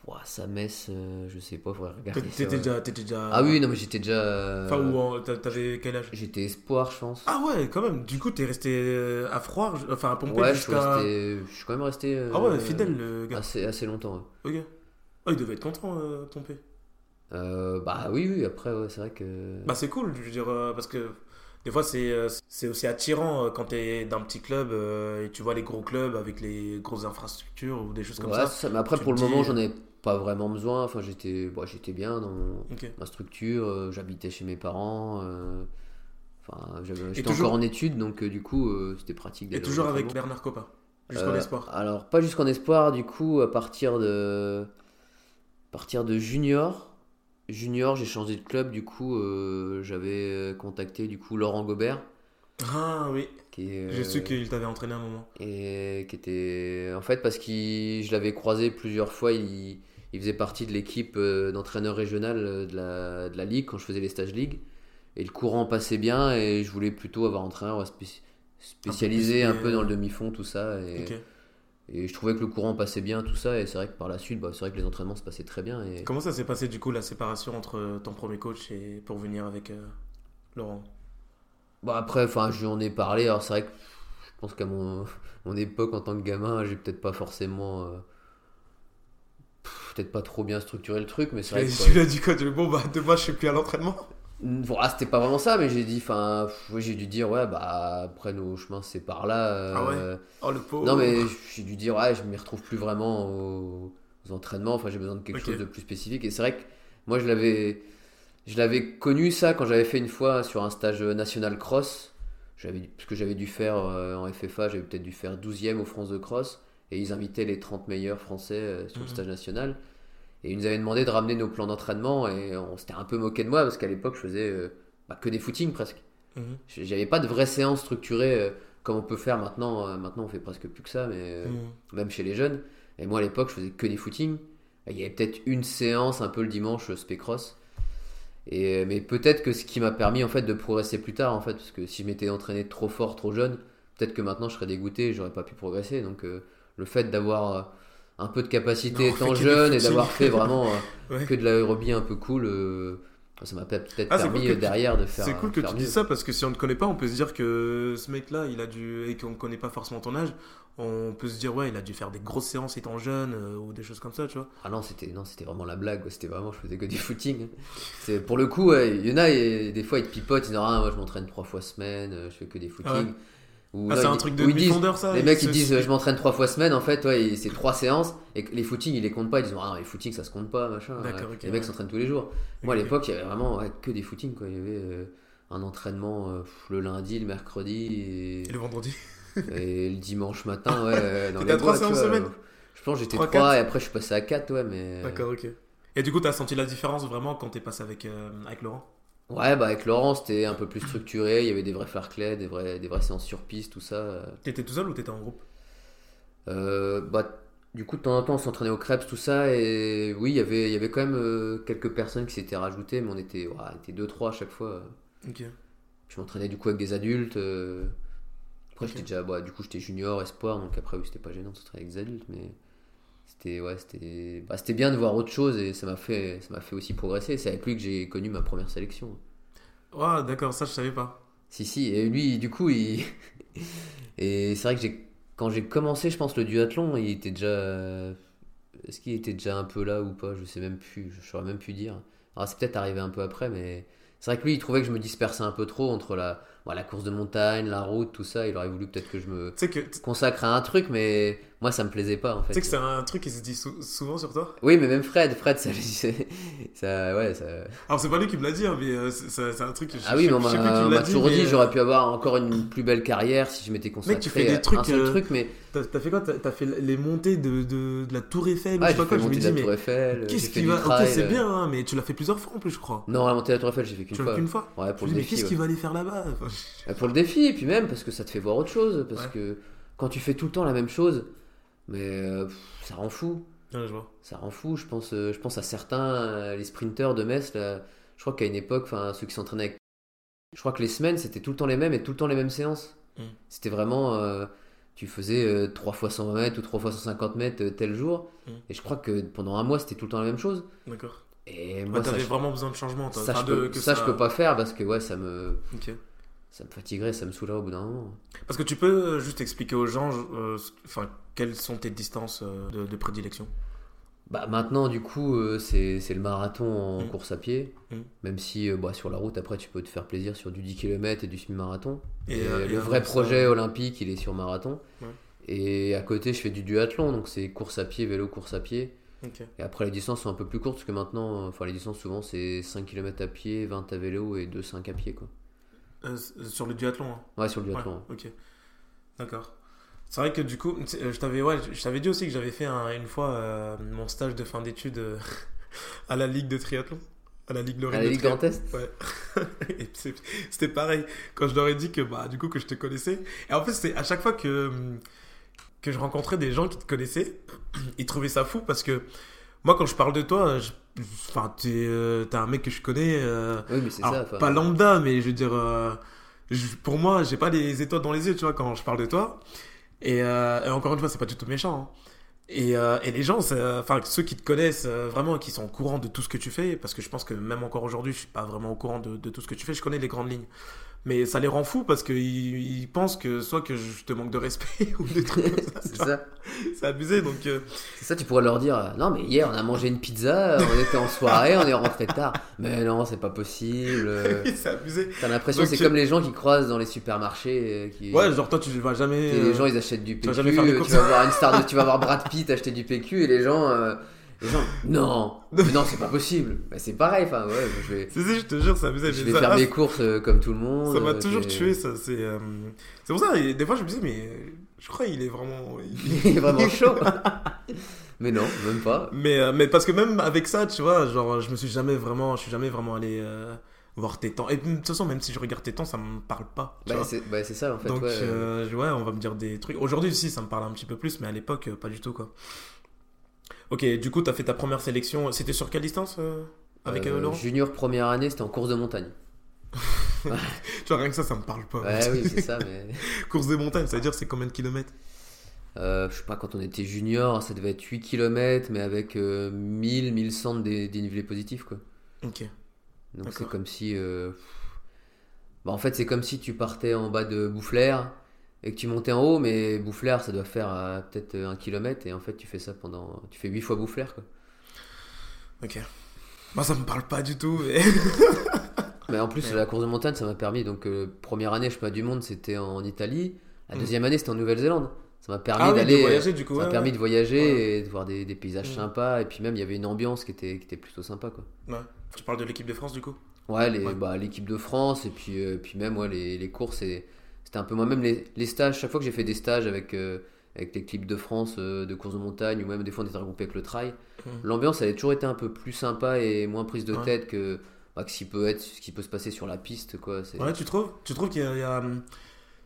Ouah, ça Metz, euh, je sais pas, faudrait regarder. T'étais déjà, déjà... Ah oui, non, mais j'étais déjà. euh, Enfin, ou en- t'a- t'avais quel âge? J'étais espoir, je pense. Ah ouais, quand même. Du coup, t'es resté à Froid, enfin à Pompée ouais, jusqu'à... je suis quand même resté. euh, Ah ouais, fidèle, le gars. Assez, assez longtemps. ouais. Ok. Oh, il devait être content, Pompée. Bah oui, oui, après, ouais, c'est vrai que. Bah c'est cool, je veux dire, parce que des fois c'est euh, aussi attirant euh, quand t'es d'un petit club euh, et tu vois les gros clubs avec les grosses infrastructures ou des choses comme Ouais, ça. Mais après, tu pour le dis, moment, j'en ai pas vraiment besoin. Enfin, j'étais bon, j'étais bien dans ma structure. euh, J'habitais chez mes parents. euh, Enfin, j'étais toujours- encore en études, donc du coup, c'était pratique. Et toujours avec. Bernard Coppa, jusqu'en espoir. Alors, pas jusqu'en espoir, du coup, à partir de, à partir de junior, junior, j'ai changé de club, du coup, euh, j'avais contacté du coup Laurent Gobert, Ah oui, qui est, j'ai euh, su qu'il t'avait entraîné un moment. et qui était, en fait, parce que je l'avais croisé plusieurs fois, il, il faisait partie de l'équipe euh, d'entraîneur régional de la, de la ligue quand je faisais les stages ligue, et le courant passait bien, et je voulais plutôt avoir un entraîneur spécialisé un plus, peu dans le demi-fond, tout ça, et. Et je trouvais que le courant passait bien, tout ça, et c'est vrai que par la suite, bah, c'est vrai que les entraînements se passaient très bien. Et... Comment ça s'est passé du coup la séparation entre ton premier coach et pour venir avec euh, Laurent? Bon, après, enfin, je lui en ai parlé, alors c'est vrai que je pense qu'à mon, mon époque, en tant que gamin, j'ai peut-être pas forcément. euh, peut-être pas trop bien structuré le truc, mais c'est vrai que. Tu dit quoi? Dit, bon bah demain je suis plus à l'entraînement? Voilà, c'était pas vraiment ça, mais j'ai dit, enfin, j'ai dû dire, ouais, bah, après nos chemins, c'est par là. euh, Ah ouais Oh le pauvre Non, mais j'ai dû dire, ouais, je m'y retrouve plus vraiment aux, aux entraînements. Enfin, j'ai besoin de quelque chose de plus spécifique. Et c'est vrai que moi, je l'avais, je l'avais connu ça quand j'avais fait une fois sur un stage national cross. J'avais, parce que j'avais dû faire euh, en FFA, j'avais peut-être dû faire 12e aux France de cross. Et ils invitaient les 30 meilleurs français euh, sur le Mhm. stage national. Et ils nous avaient demandé de ramener nos plans d'entraînement. Et on s'était un peu moqué de moi parce qu'à l'époque, je faisais euh, bah, que des footings presque. Mhm. J'avais pas de vraie séance structurée euh, comme on peut faire maintenant. Euh, Maintenant, on fait presque plus que ça, mais Mhm. même chez les jeunes. Et moi, à l'époque, je faisais que des footings. Il y avait peut-être une séance un peu le dimanche, spé-cross. Et, mais peut-être que ce qui m'a permis en fait de progresser plus tard, en fait, parce que si je m'étais entraîné trop fort, trop jeune, peut-être que maintenant je serais dégoûté, et j'aurais pas pu progresser. Donc le fait d'avoir un peu de capacité Non, étant jeune et d'avoir fait vraiment euh, Ouais. que de l'aérobie un peu cool, euh, ça m'a peut-être Ah, permis cool euh, tu- derrière de faire. C'est cool que tu mieux. dises ça parce que si on ne connaît pas, on peut se dire que ce mec-là, il a dû et qu'on ne connaît pas forcément ton âge, on peut se dire ouais, il a dû faire des grosses séances étant jeune euh, ou des choses comme ça, tu vois. Ah non, c'était non, c'était vraiment la blague. C'était vraiment, je faisais que du footing. C'est pour le coup, ouais, il y en a et des fois ils te pipotent, ils disent ah moi je m'entraîne trois fois semaine, je fais que des footings. Ah ouais. Ah, c'est un truc de mi-fondeur ça Les mecs ils se- disent euh, je m'entraîne trois fois semaine, en fait, ouais, c'est trois séances et les footings ils les comptent pas. Ils disent ah les footings ça se compte pas, machin. Les mecs s'entraînent tous les jours. Moi à l'époque il y avait vraiment que des footings quoi. Il y avait euh, un entraînement euh, le lundi, le mercredi et, le vendredi. et le dimanche matin, ouais, dans les à trois séances semaine Je pense que j'étais Trois, 3 quatre et après je suis passé à 4, ouais, mais. D'accord, ok. Et du coup, t'as senti la différence vraiment quand t'es passé avec, avec Laurent? Ouais, bah avec Laurent, c'était un peu plus structuré. Il y avait des vrais fair-play, des vrais, des vraies séances sur piste, tout ça. T'étais tout seul ou t'étais en groupe? Euh, bah, du coup, de temps en temps, on s'entraînait au crêpes, tout ça. Et oui, il y avait, il y avait quand même euh, quelques personnes qui s'étaient rajoutées, mais on était, ouais, on était 2-3 à chaque fois. Ok. Je m'entraînais du coup avec des adultes. euh. Après, j'étais déjà, bah, du coup, j'étais junior, espoir, donc après, oui, c'était pas gênant de s'entraîner avec des adultes, mais c'était, ouais, c'était, bah, c'était bien de voir autre chose et ça m'a fait, ça m'a fait aussi progresser. C'est avec lui que j'ai connu ma première sélection. Ouais, d'accord, ça je savais pas. Si, si, et lui, du coup, il. et c'est vrai que j'ai... quand j'ai commencé, je pense, le duathlon, il était déjà. Est-ce qu'il était déjà un peu là ou pas? Je sais même plus, je saurais même plus dire. Alors, c'est peut-être arrivé un peu après, mais c'est vrai que lui, il trouvait que je me dispersais un peu trop entre la, bon, la course de montagne, la route, tout ça. Il aurait voulu peut-être que je me Tu que, tu consacre à un truc, mais moi, ça me plaisait pas en fait. sais que c'est un truc qui se dit sou- souvent sur toi? Oui, mais même Fred, Fred, ça, ça, ouais, ça, Alors, c'est pas lui qui me l'a dit, hein, mais euh, c'est un truc que je, Ah oui, je, mais on m'a toujours mais, dit euh, j'aurais pu avoir encore une plus belle carrière si je m'étais consacré tu fais des à trucs, un seul euh, truc, mais T'as fait quoi? T'as fait les montées de, de, de la Tour Eiffel ah, je sais pas quoi Je me dis, mais qu'est-ce qui va. Ok, c'est bien, hein, mais tu l'as fait plusieurs fois en plus, je crois. Non, la montée de la Tour Eiffel, j'ai fait qu'une Tu l'as fois. fait une fois? Ouais, pour mais qu'est-ce qu'il va aller faire là-bas? Pour le défi, et puis même parce que ça te fait voir autre chose. Parce Ouais. que quand tu fais tout le temps la même chose, mais euh, ça rend fou. Ouais, je vois. Ça rend fou. Je pense, euh, je pense à certains, euh, les sprinteurs de Metz. Là, je crois qu'à une époque, enfin ceux qui s'entraînaient avec. Je crois que les semaines c'était tout le temps les mêmes et tout le temps les mêmes séances. Mm. C'était vraiment. tu faisais 3 fois 120 mètres ou 3 fois 150 mètres tel jour. Mm. Et je crois que pendant un mois c'était tout le temps la même chose. D'accord. Et Ouais, moi, ça, T'avais vraiment besoin de changement. toi. ça, Enfin, je de- peux, que ça, je peux pas faire parce que ouais, ça me, Ok. Ça me fatiguerait, ça me saoulerait au bout d'un moment. Parce que tu peux euh, juste expliquer aux gens, euh, enfin, quelles sont tes distances euh, de, de prédilection? Bah maintenant du coup euh, c'est le marathon en Mm. course à pied, Mm. même si euh, bah, sur la route après tu peux te faire plaisir sur du 10 km et du semi-marathon. Et, Et, euh, et le vrai ça- projet olympique il est sur marathon. Ouais. Et à côté je fais du duathlon donc c'est course à pied, vélo, course à pied. Et après les distances sont un peu plus courtes parce que maintenant, enfin les distances souvent c'est 5 km à pied, 20 à vélo et 2 5 à pied quoi. Euh, sur le duathlon. hein. Ouais, sur le Ouais, duathlon. ok. D'accord. C'est vrai que du coup, euh, je t'avais ouais, je t'avais dit aussi que j'avais fait un- une fois euh, mon stage de fin d'études euh, à la Ligue de triathlon. À la Ligue Lorraine À la de Ligue. Grand Est Ouais. C'était pareil. Quand je leur ai dit que, bah, du coup, que je te connaissais. Et en fait, c'est à chaque fois que, hum, que je rencontrais des gens qui te connaissaient, ils trouvaient ça fou parce que moi, quand je parle de toi, je- enfin, t'es euh, t'es un mec que je connais. euh, Oui, mais c'est alors, ça. enfin, pas lambda, mais je veux dire, euh, je- pour moi, j'ai pas les étoiles dans les yeux, tu vois, quand je parle de toi. Et, et encore une fois, c'est pas du tout méchant. hein. Et, et les gens, enfin, ceux qui te connaissent vraiment, qui sont au courant de tout ce que tu fais, parce que je pense que même encore aujourd'hui, je suis pas vraiment au courant de, de tout ce que tu fais, je connais les grandes lignes. Mais ça les rend fous parce qu'ils ils pensent que soit que je te manque de respect ou des trucs comme ça. C'est ça. C'est abusé, donc. euh, C'est ça, tu pourrais leur dire euh, Non, mais hier on a mangé une pizza, euh, on était en soirée, on est rentré tard. Mais non, c'est pas possible. euh. c'est abusé. T'as l'impression Donc, c'est euh, comme les gens qui croisent dans les supermarchés. euh, qui... Ouais, genre toi, tu vas jamais. Et euh, les gens ils achètent du tu vas PQ, jamais faire les euh, courses. tu vas voir une star de, tu vas voir Brad Pitt acheter du PQ et les gens, euh, les gens non, mais non c'est pas possible. Bah, c'est pareil, enfin ouais, je vais, si, je te jure, c'est abusé. je vais ça- faire mes courses euh, comme tout le monde. Ça m'a euh, toujours c'est- tué, ça. C'est euh, c'est pour ça, et des fois, je me disais, mais je crois qu'il est vraiment. il- est vraiment chaud. mais non, même pas. mais, mais parce que même avec ça, tu vois, genre, je me suis jamais vraiment, je suis jamais vraiment allé voir tes temps. Et de toute façon, même si je regarde tes temps, ça me parle pas. Bah, vois. c'est bah, c'est ça en fait. Donc, ouais. euh, ouais, on va me dire des trucs. Aujourd'hui, si, ça me parle un petit peu plus, mais à l'époque, pas du tout, quoi. Ok, du coup, t'as fait ta première sélection. C'était sur quelle distance euh, avec Euh, euh, Laurent Junior première année, c'était en course de montagne. Tu vois, rien que ça, ça me parle pas. Ouais, oui, c'est ça, mais. Course des montagnes, ça veut dire c'est combien de kilomètres Euh, je sais pas, quand on était junior, ça devait être 8 km, mais avec euh, 1000, 1100 de dé- dénivelé positif, quoi. Ok. Donc c'est comme si. Bah, en fait, c'est comme si tu partais en bas de Boufflers et que tu montais en haut, mais Boufflers, ça doit faire euh, peut-être un kilomètre, et en fait, tu fais ça pendant. Tu fais 8 fois Boufflers, quoi. Ok. Moi, ça me parle pas du tout. Mais... Mais en plus, Ouais. la course de montagne, ça m'a permis. Donc, euh, première année, je sais pas, du monde, c'était en Italie. La Mm. deuxième année, c'était en Nouvelle-Zélande. Ça m'a permis ah oui, d'aller. voyager du coup. Ça m'a permis ouais. de voyager et de voir des, des paysages Mm. sympas. Et puis même, il y avait une ambiance qui était, qui était plutôt sympa. Quoi. Ouais. Tu parles de l'équipe de France du coup? Ouais, bah, l'équipe de France et puis, euh, puis même ouais, les, les courses. et- C'était un peu moi-même les, les stages. Chaque fois que j'ai fait des stages avec, euh, avec l'équipe de France euh, de course de montagne ou même des fois on était regroupé avec le trail, Mm. l'ambiance elle a toujours été un peu plus sympa et moins prise de Ouais. tête que bah, que ce qui peut être ce qui peut se passer sur la piste. Quoi. Ouais, tu trouves Tu trouves qu'il y a. il y a, hum,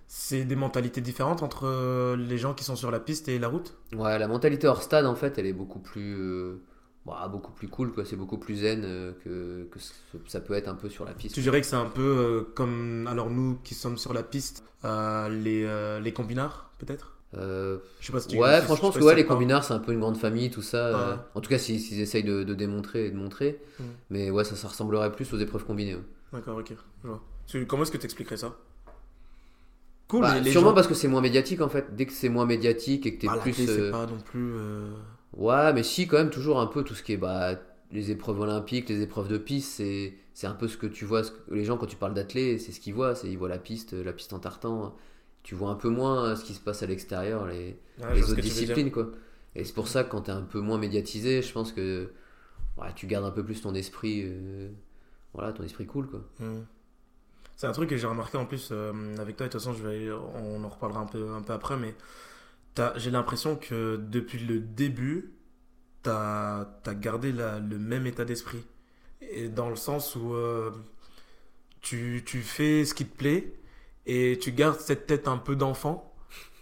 C'est des mentalités différentes entre euh, les gens qui sont sur la piste et la route? Ouais, la mentalité hors stade, en fait, elle est beaucoup plus, euh, bah, beaucoup plus cool, quoi. C'est beaucoup plus zen euh, que, que ça peut être un peu sur la piste. Tu dirais que c'est un peu euh, comme. Alors, nous qui sommes sur la piste, euh, les, euh, les combinards, peut-être? Je sais pas si tu ouais, si- franchement, parce que ouais, si les combinards, c'est un peu une grande famille, tout ça. Ouais. en tout cas, s'ils s'ils essayent de, de démontrer et de montrer. Mm. Mais ouais, ça, ça ressemblerait plus aux épreuves combinées. ouais. D'accord, ok. Je vois. Tu- Comment est-ce que tu expliquerais ça? Cool, Bah, les, sûrement gens. parce que c'est moins médiatique, en fait. Dès que c'est moins médiatique et que t'es Ah, la plus. c'est pas non plus. Ouais, mais si, quand même, toujours un peu tout ce qui est bah, les épreuves olympiques, les épreuves de piste, c'est, c'est un peu ce que tu vois. ce que- les gens, quand tu parles d'athlètes, c'est ce qu'ils voient. C'est, ils voient la piste, la piste en tartan. Tu vois un peu moins euh, ce qui se passe à l'extérieur, les, ouais, autres disciplines, quoi. Et c'est pour ça que quand t'es un peu moins médiatisé, je pense que ouais, tu gardes un peu plus ton esprit. euh, voilà, ton esprit cool, quoi. Hmm. C'est un truc que j'ai remarqué en plus euh, avec toi, et de toute façon, je vais, on en reparlera un peu, un peu après, mais j'ai l'impression que depuis le début, tu as, gardé la- le même état d'esprit. Et dans le sens où euh, tu, tu fais ce qui te plaît et tu gardes cette tête un peu d'enfant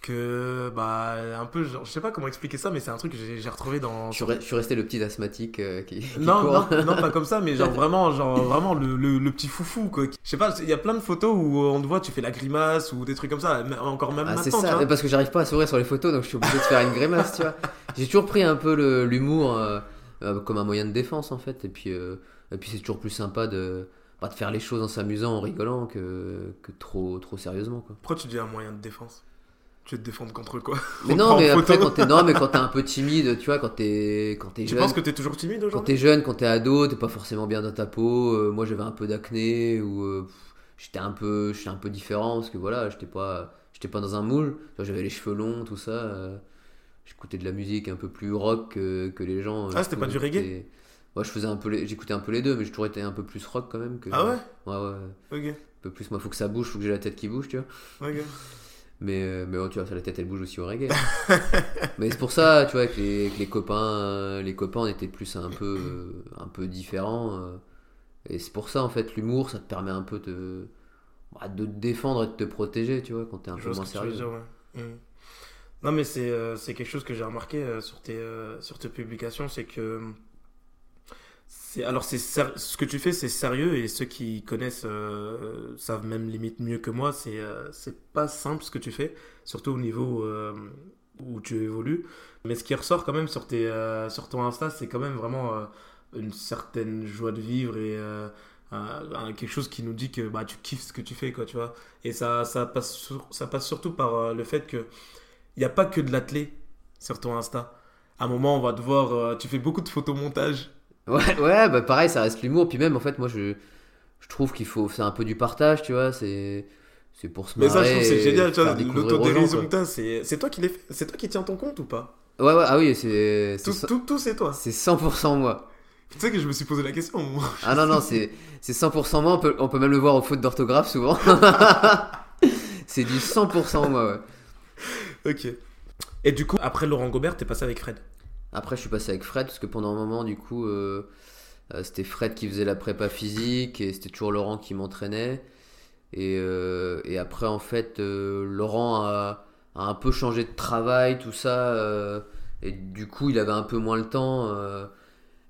que, bah, un peu, genre, je sais pas comment expliquer ça, mais c'est un truc que j'ai retrouvé dans. Je suis, resté le petit asthmatique euh, qui, qui Non, court. non, non, pas comme ça, mais genre vraiment, genre vraiment le, le, le petit foufou quoi. Je sais pas, il y a plein de photos où on te voit, tu fais la grimace ou des trucs comme ça, encore même Ah, c'est maintenant, tu ça, vois. parce que j'arrive pas à sourire sur les photos, donc je suis obligé de faire une grimace, tu vois. J'ai toujours pris un peu l'humour euh, euh, comme un moyen de défense, en fait, et puis, et puis c'est toujours plus sympa de, bah, de faire les choses en s'amusant, en rigolant, que, que trop, trop sérieusement, quoi. Pourquoi tu dis un moyen de défense? Tu te défendre contre quoi Mais On non, mais après, quand t'es, non, mais quand t'es un peu timide, tu vois, quand t'es, quand t'es Tu jeune. penses que t'es toujours timide Quand aujourd'hui t'es jeune, quand t'es ado, t'es pas forcément bien dans ta peau. Euh, moi, j'avais un peu d'acné ou euh, j'étais un peu, j'étais un peu différent parce que voilà, j'étais pas, j'étais pas dans un moule. Tu J'avais les cheveux longs, tout ça. euh, J'écoutais de la musique un peu plus rock que, que les gens. Ah, c'était pas du reggae. Moi, je faisais un peu les- j'écoutais un peu les deux, mais j'ai toujours été un peu plus rock quand même. Que... Ah ouais Ouais, ouais. Ok, Un peu plus, moi, faut que ça bouge, faut que j'ai la tête qui bouge, tu vois. ok. Mais, euh, mais oh, tu vois, ça, la tête, elle bouge aussi au reggae. mais c'est pour ça, tu vois, avec les, avec les copains, euh, les copains, on était plus un peu, euh, un peu différents. et c'est pour ça, en fait, l'humour, ça te permet un peu de, bah, de te défendre et de te protéger, tu vois, quand t'es un Je peu moins que sérieux. dire, ouais. Mm. Non, mais c'est c'est quelque chose que j'ai remarqué sur, tes, sur tes publications, c'est que. Alors, c'est ce que tu fais, c'est sérieux, et ceux qui connaissent euh, savent même limite mieux que moi, c'est euh, c'est pas simple ce que tu fais, surtout au niveau euh, où tu évolues. Mais ce qui ressort quand même sur, tes, sur ton Insta, c'est quand même vraiment une certaine joie de vivre et. quelque chose qui nous dit que bah, tu kiffes ce que tu fais, quoi, tu vois. Et ça, ça, passe, ça passe surtout par le fait que il n'y a pas que de l'athlé sur ton Insta. À un moment, on va te voir, euh, tu fais beaucoup de photomontage. Ouais, ouais, bah pareil, ça reste l'humour. Puis même, en fait, moi, je, je trouve qu'il faut faire un peu du partage, tu vois. C'est, c'est pour se Mais ça, je marrer trouve c'est génial, tu vois, l'autodérision c'est c'est toi qui les c'est toi qui tiens ton compte ou pas? Ouais, ouais, ah oui, c'est, c'est, Tout, tout, tout, c'est toi. c'est 100% moi. Tu sais que je me suis posé la question moment. Ah non, non, c'est, c'est 100% moi. On peut, on peut même le voir aux fautes d'orthographe souvent. c'est du 100% moi, ouais. Ok. Et du coup, après Laurent Gobert, t'es passé avec Fred? Après, je suis passé avec Fred parce que pendant un moment, du coup, euh, euh, c'était Fred qui faisait la prépa physique et c'était toujours Laurent qui m'entraînait. Et, euh, et après, en fait, euh, Laurent a, a un peu changé de travail, tout ça. et du coup, il avait un peu moins le temps.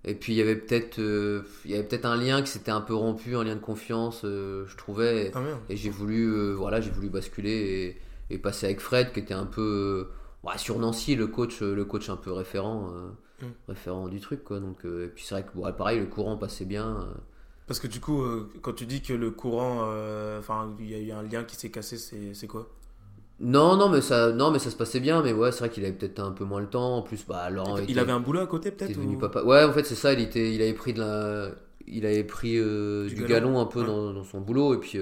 et puis, il y avait peut-être il y avait peut-être un lien qui s'était un peu rompu, un lien de confiance, je trouvais. Ah. Et j'ai voulu, voilà, j'ai voulu basculer et, et passer avec Fred, qui était un peu ouais, sur Nancy, le coach, euh, le coach un peu référent, euh, Mm. référent du truc, quoi. Donc, euh, et puis c'est vrai que, ouais, pareil, le courant passait bien. euh. Parce que du coup, quand tu dis que le courant, enfin, il y a eu un lien qui s'est cassé, c'est quoi? Non, non, mais ça, non, mais ça se passait bien. Mais ouais, c'est vrai qu'il avait peut-être un peu moins le temps. En plus, bah, Laurent Il était, avait un boulot à côté peut-être ou- papa. Ouais, en fait, c'est ça. Il était, il avait pris de la, il avait pris Du du, galon. galon, un peu Ouais. dans, dans son boulot. Et puis,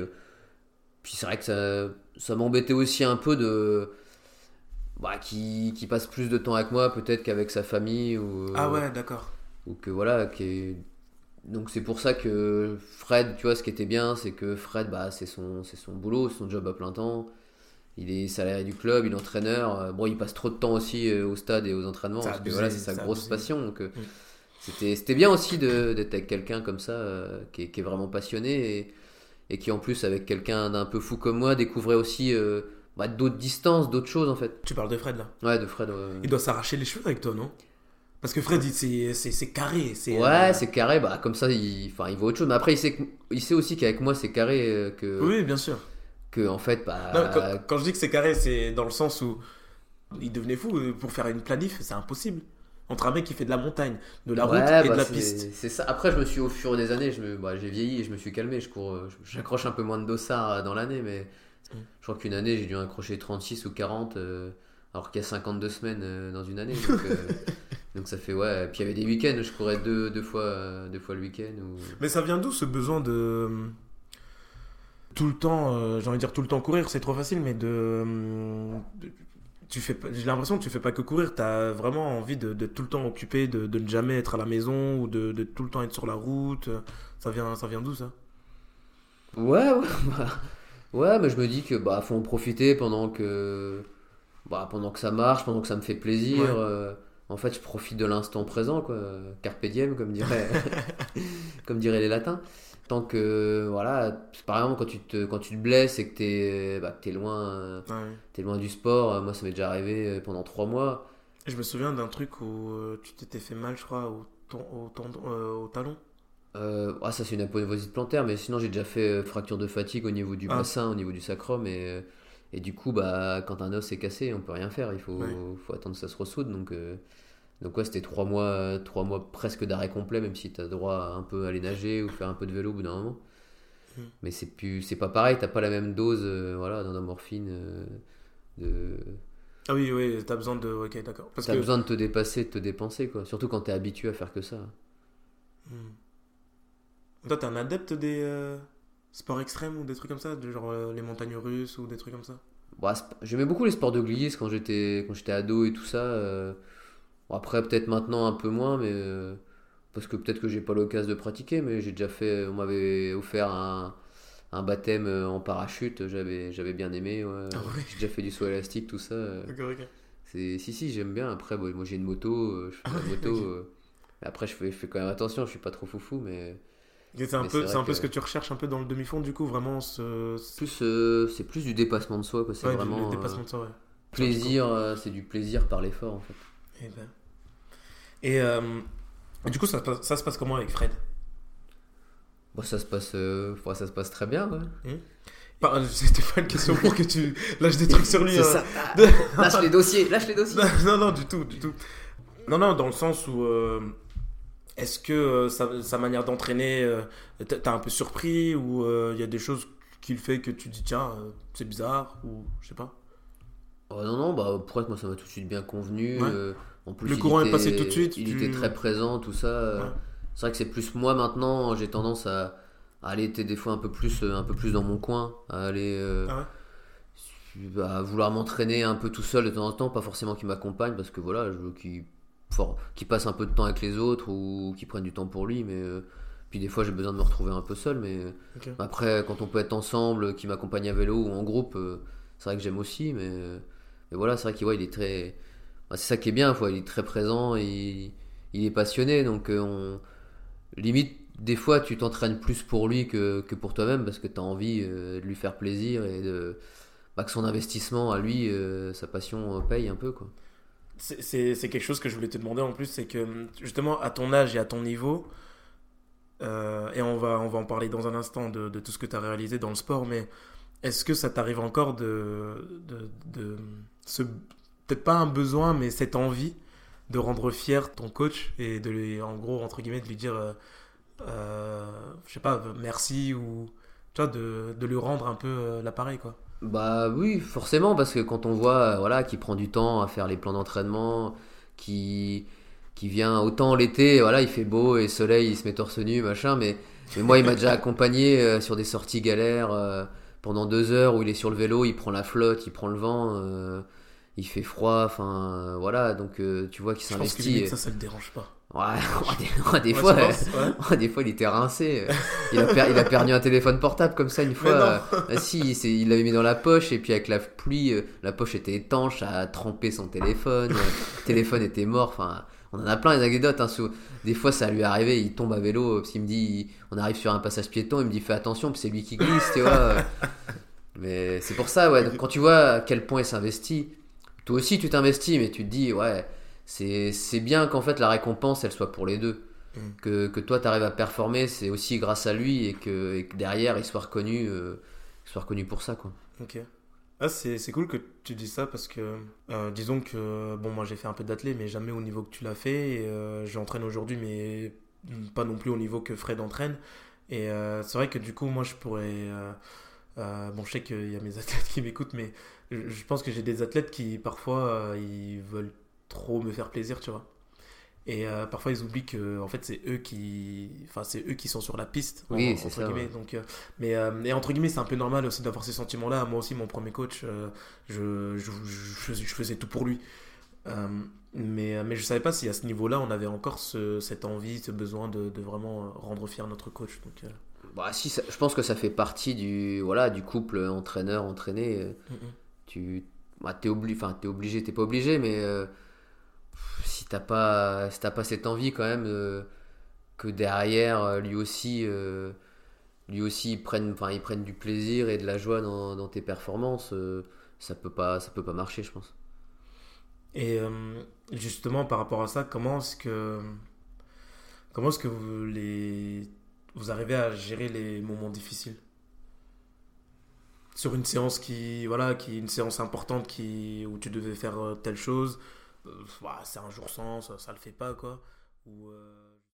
puis c'est vrai que ça, ça m'embêtait aussi un peu de, bah, qui, qui passe plus de temps avec moi peut-être qu'avec sa famille ou. euh, Ah ouais, d'accord. ou que voilà qui est... donc c'est pour ça que Fred tu vois ce qui était bien c'est que Fred bah c'est son c'est son boulot son job à plein temps il est salarié du club il est entraîneur Euh, bon il passe trop de temps aussi euh, au stade et aux entraînements parce que voilà c'est sa grosse abusé. passion donc Mm. c'était c'était bien aussi de- d'être avec quelqu'un comme ça euh, qui, est, qui est vraiment passionné et, et qui en plus avec quelqu'un d'un peu fou comme moi découvrait aussi euh, bah, d'autres distances d'autres choses en fait Tu parles de Fred là. ouais de Fred. Il doit s'arracher les cheveux avec toi, non? Parce que Fred, c'est carré. c'est Ouais, euh, c'est carré, bah comme ça il, enfin, il voit autre chose. Mais après, il sait, que- il sait aussi qu'avec moi c'est carré, euh, que, Oui, bien sûr. que en fait, bah. Non, quand, quand je dis que c'est carré, c'est dans le sens où il devenait fou. euh, Pour faire une planif, c'est impossible. Entre un mec qui fait de la montagne, de la route et bah, de la c'est- piste. C'est ça. Après, je me suis au fur des années, bah, j'ai vieilli et je me suis calmé. Je cours, je- j'accroche un peu moins de dossards euh, dans l'année, mais. Je crois qu'une année j'ai dû accrocher 36 ou 40, euh, alors qu'il y a 52 semaines euh, dans une année. Donc, euh, donc ça fait ouais. Puis il y avait des week-ends je courais deux, deux fois, deux fois le week-end. Ou... Mais ça vient d'où ce besoin de. Tout le temps, j'ai envie de dire tout le temps courir, c'est trop facile, mais de. de- tu fais pas- J'ai l'impression que tu fais pas que courir, tu as vraiment envie de, de tout le temps occupé, de, de ne jamais être à la maison ou de, de tout le temps être sur la route. Ça vient, ça vient d'où ça? Ouais, ouais, bah, ouais, mais je me dis que bah faut en profiter pendant que bah pendant que ça marche, pendant que ça me fait plaisir. Ouais. euh, en fait, je profite de l'instant présent, quoi. Carpe diem, comme dirait, comme diraient les latins. Tant que voilà, par exemple quand tu te quand tu te blesses et que t'es bah, t'es loin Ouais. loin du sport, euh, moi ça m'est déjà arrivé euh, pendant trois mois. Je me souviens d'un truc où tu t'étais fait mal, je crois, au, ton- au, tendon- euh, au talon. Euh, ah, ça c'est une aponevrosite plantaire, mais sinon j'ai déjà fait euh, fracture de fatigue au niveau du Ah. bassin, au niveau du sacrum, et, euh, et du coup, bah, quand un os est cassé, on peut rien faire, il faut, Ouais. faut attendre que ça se ressoude. Donc, euh, donc ouais, c'était trois mois, trois mois presque d'arrêt complet, même si tu as droit à un peu aller nager ou faire un peu de vélo au bout d'un moment. Mm. Mais c'est plus, c'est pas pareil, t'as pas la même dose euh, voilà, d'endorphine. de... Ah oui, oui, t'as besoin de. Ok, d'accord. Parce T'as que. besoin de te dépasser, de te dépenser, quoi. Surtout quand t'es habitué à faire que ça. Hmm. Toi, t'es un adepte des euh, sports extrêmes ou des trucs comme ça, genre euh, les montagnes russes ou des trucs comme ça? Bah, J'aimais beaucoup les sports de glisse quand j'étais ado et tout ça. euh. Bon, après, peut-être maintenant un peu moins, mais parce que peut-être que j'ai pas l'occasion de pratiquer, mais j'ai déjà fait. On m'avait offert un, un baptême en parachute, j'avais, j'avais bien aimé. Ah j'ai déjà fait du saut élastique, tout ça. Ok, ok. C'est, si, si, j'aime bien. Après, bon, moi j'ai une moto, je fais de la moto. après, je fais, je fais quand même attention, je suis pas trop foufou, mais C'est un, peu, c'est un peu que- ce que tu recherches un peu dans le demi-fond, du coup, vraiment ce. plus, euh, c'est plus du dépassement de soi, quoi. C'est ouais, du- vraiment euh, dépassement de soi, ouais. plaisir, euh, c'est du plaisir par l'effort en fait. Et, ben. Et, euh, du coup, ça, se passe- ça se passe comment avec Fred? Bon, ça se passe, ça se passe très bien, ouais. Pas- C'était pas une question pour que tu lâches des trucs sur lui. C'est hein. ça. lâche les dossiers, lâche les dossiers. non, non, du tout, du tout. Non, non, dans le sens où. Euh, Est-ce que euh, sa, sa manière d'entraîner, euh, t'as t'as un peu surpris ou euh, il y a des choses qu'il fait que tu dis tiens, euh, c'est bizarre ou je sais pas? Oh, non, non, bah pour être moi ça m'a tout de suite bien convenu. Ouais. euh, en plus, Le courant est passé tout de suite, Il tu- était très présent, tout ça. euh, Ouais. C'est vrai que c'est plus moi maintenant. J'ai tendance à, à aller t'es des fois un peu plus, euh, un peu plus dans mon coin, à aller, euh, Ah ouais à vouloir m'entraîner un peu tout seul de temps en temps, pas forcément qu'il m'accompagne parce que voilà, je veux qu'il, for- qu'il passe un peu de temps avec les autres ou qu'il prenne du temps pour lui, mais euh, puis des fois j'ai besoin de me retrouver un peu seul, mais euh, après quand on peut être ensemble, qu'il m'accompagne à vélo ou en groupe, euh, c'est vrai que j'aime aussi, mais, mais voilà, c'est vrai qu'il ouais, il est très, bah, c'est ça qui est bien, quoi, il est très présent, il, il est passionné, donc euh, on limite des fois tu t'entraînes plus pour lui que, que pour toi-même parce que tu as envie de lui faire plaisir et de bah, que son investissement à lui, sa passion paye un peu quoi. C'est- quelque chose que je voulais te demander en plus, c'est que justement à ton âge et à ton niveau, euh, et on va, on va en parler dans un instant de, tout ce que tu as réalisé dans le sport, mais est-ce que ça t'arrive encore de, de, de peut-être pas un besoin, mais cette envie de rendre fier ton coach et de lui, en gros, entre guillemets, de lui dire, euh, euh, je sais pas, merci ou tu vois, de, de lui rendre un peu l'appareil quoi? Bah oui, forcément, parce que quand on voit euh, voilà, qu'il prend du temps à faire les plans d'entraînement, qui qui vient autant l'été, voilà, il fait beau et soleil, il se met torse nu, machin, mais, mais moi il m'a déjà accompagné euh, sur des sorties galères euh, pendant deux heures où il est sur le vélo, il prend la flotte, il prend le vent, euh, il fait froid, enfin voilà, donc tu vois qu'il Je pense que s'investit. limite, ça, ça le dérange pas. Ouais, des, des Ouais, fois, Ouais. Des fois, il était rincé. Il a, per- il a perdu un téléphone portable comme ça une fois. Euh, ah si, il il l'avait mis dans la poche et puis avec la pluie, euh, la poche était étanche, a trempé son téléphone. euh, le téléphone était mort. Enfin, on en a plein les anecdotes. Hein, sous- Des fois, ça lui est arrivé, il tombe à vélo parce qu'il me dit, on arrive sur un passage piéton, il me dit fais attention, puis c'est lui qui glisse, tu vois. Mais c'est pour ça, ouais. donc, quand tu vois à quel point il s'investit, toi aussi tu t'investis, mais tu te dis, ouais, c'est bien qu'en fait la récompense elle soit pour les deux Mm. que, que toi tu arrives à performer, c'est aussi grâce à lui et que, et que derrière il soit reconnu, euh, il soit reconnu pour ça quoi. Ok. Ah, c'est c'est cool que tu dis ça parce que, euh, disons que, bon, moi j'ai fait un peu d'athlé, mais jamais au niveau que tu l'as fait. Et euh, j'entraîne aujourd'hui, mais pas non plus au niveau que Fred entraîne. Et c'est vrai que du coup, moi je pourrais. euh, bon, je sais qu'il y a mes athlètes qui m'écoutent, mais je, je pense que j'ai des athlètes qui parfois euh, ils veulent trop me faire plaisir, tu vois. Et euh, parfois ils oublient que en fait c'est eux qui, enfin c'est eux qui sont sur la piste. Oui, c'est ça, guillemets. ouais. Donc, euh, mais euh, et entre guillemets c'est un peu normal aussi d'avoir ces sentiments-là. Moi aussi mon premier coach, je, je, je faisais, je faisais tout pour lui. Mais, mais je savais pas si à ce niveau-là on avait encore ce- cette envie, ce besoin de, de vraiment rendre fier notre coach. Donc, Bah si, ça- je pense que ça fait partie du voilà du couple entraîneur entraîné. mm, mm. Tu bah, t'es obligé, enfin t'es obligé, t'es pas obligé, mais si t'as pas pas cette envie quand même euh, que derrière euh, lui aussi euh, lui aussi ils prennent du plaisir et de la joie dans, tes performances, ça peut pas ça peut pas marcher je pense. Et justement, par rapport à ça, comment est-ce que, vous, arrivez à gérer les moments difficiles? Sur une séance qui, voilà, qui une séance importante où tu devais faire telle chose, bah, c'est un jour sans, ça, ça le fait pas, quoi. Ou, euh,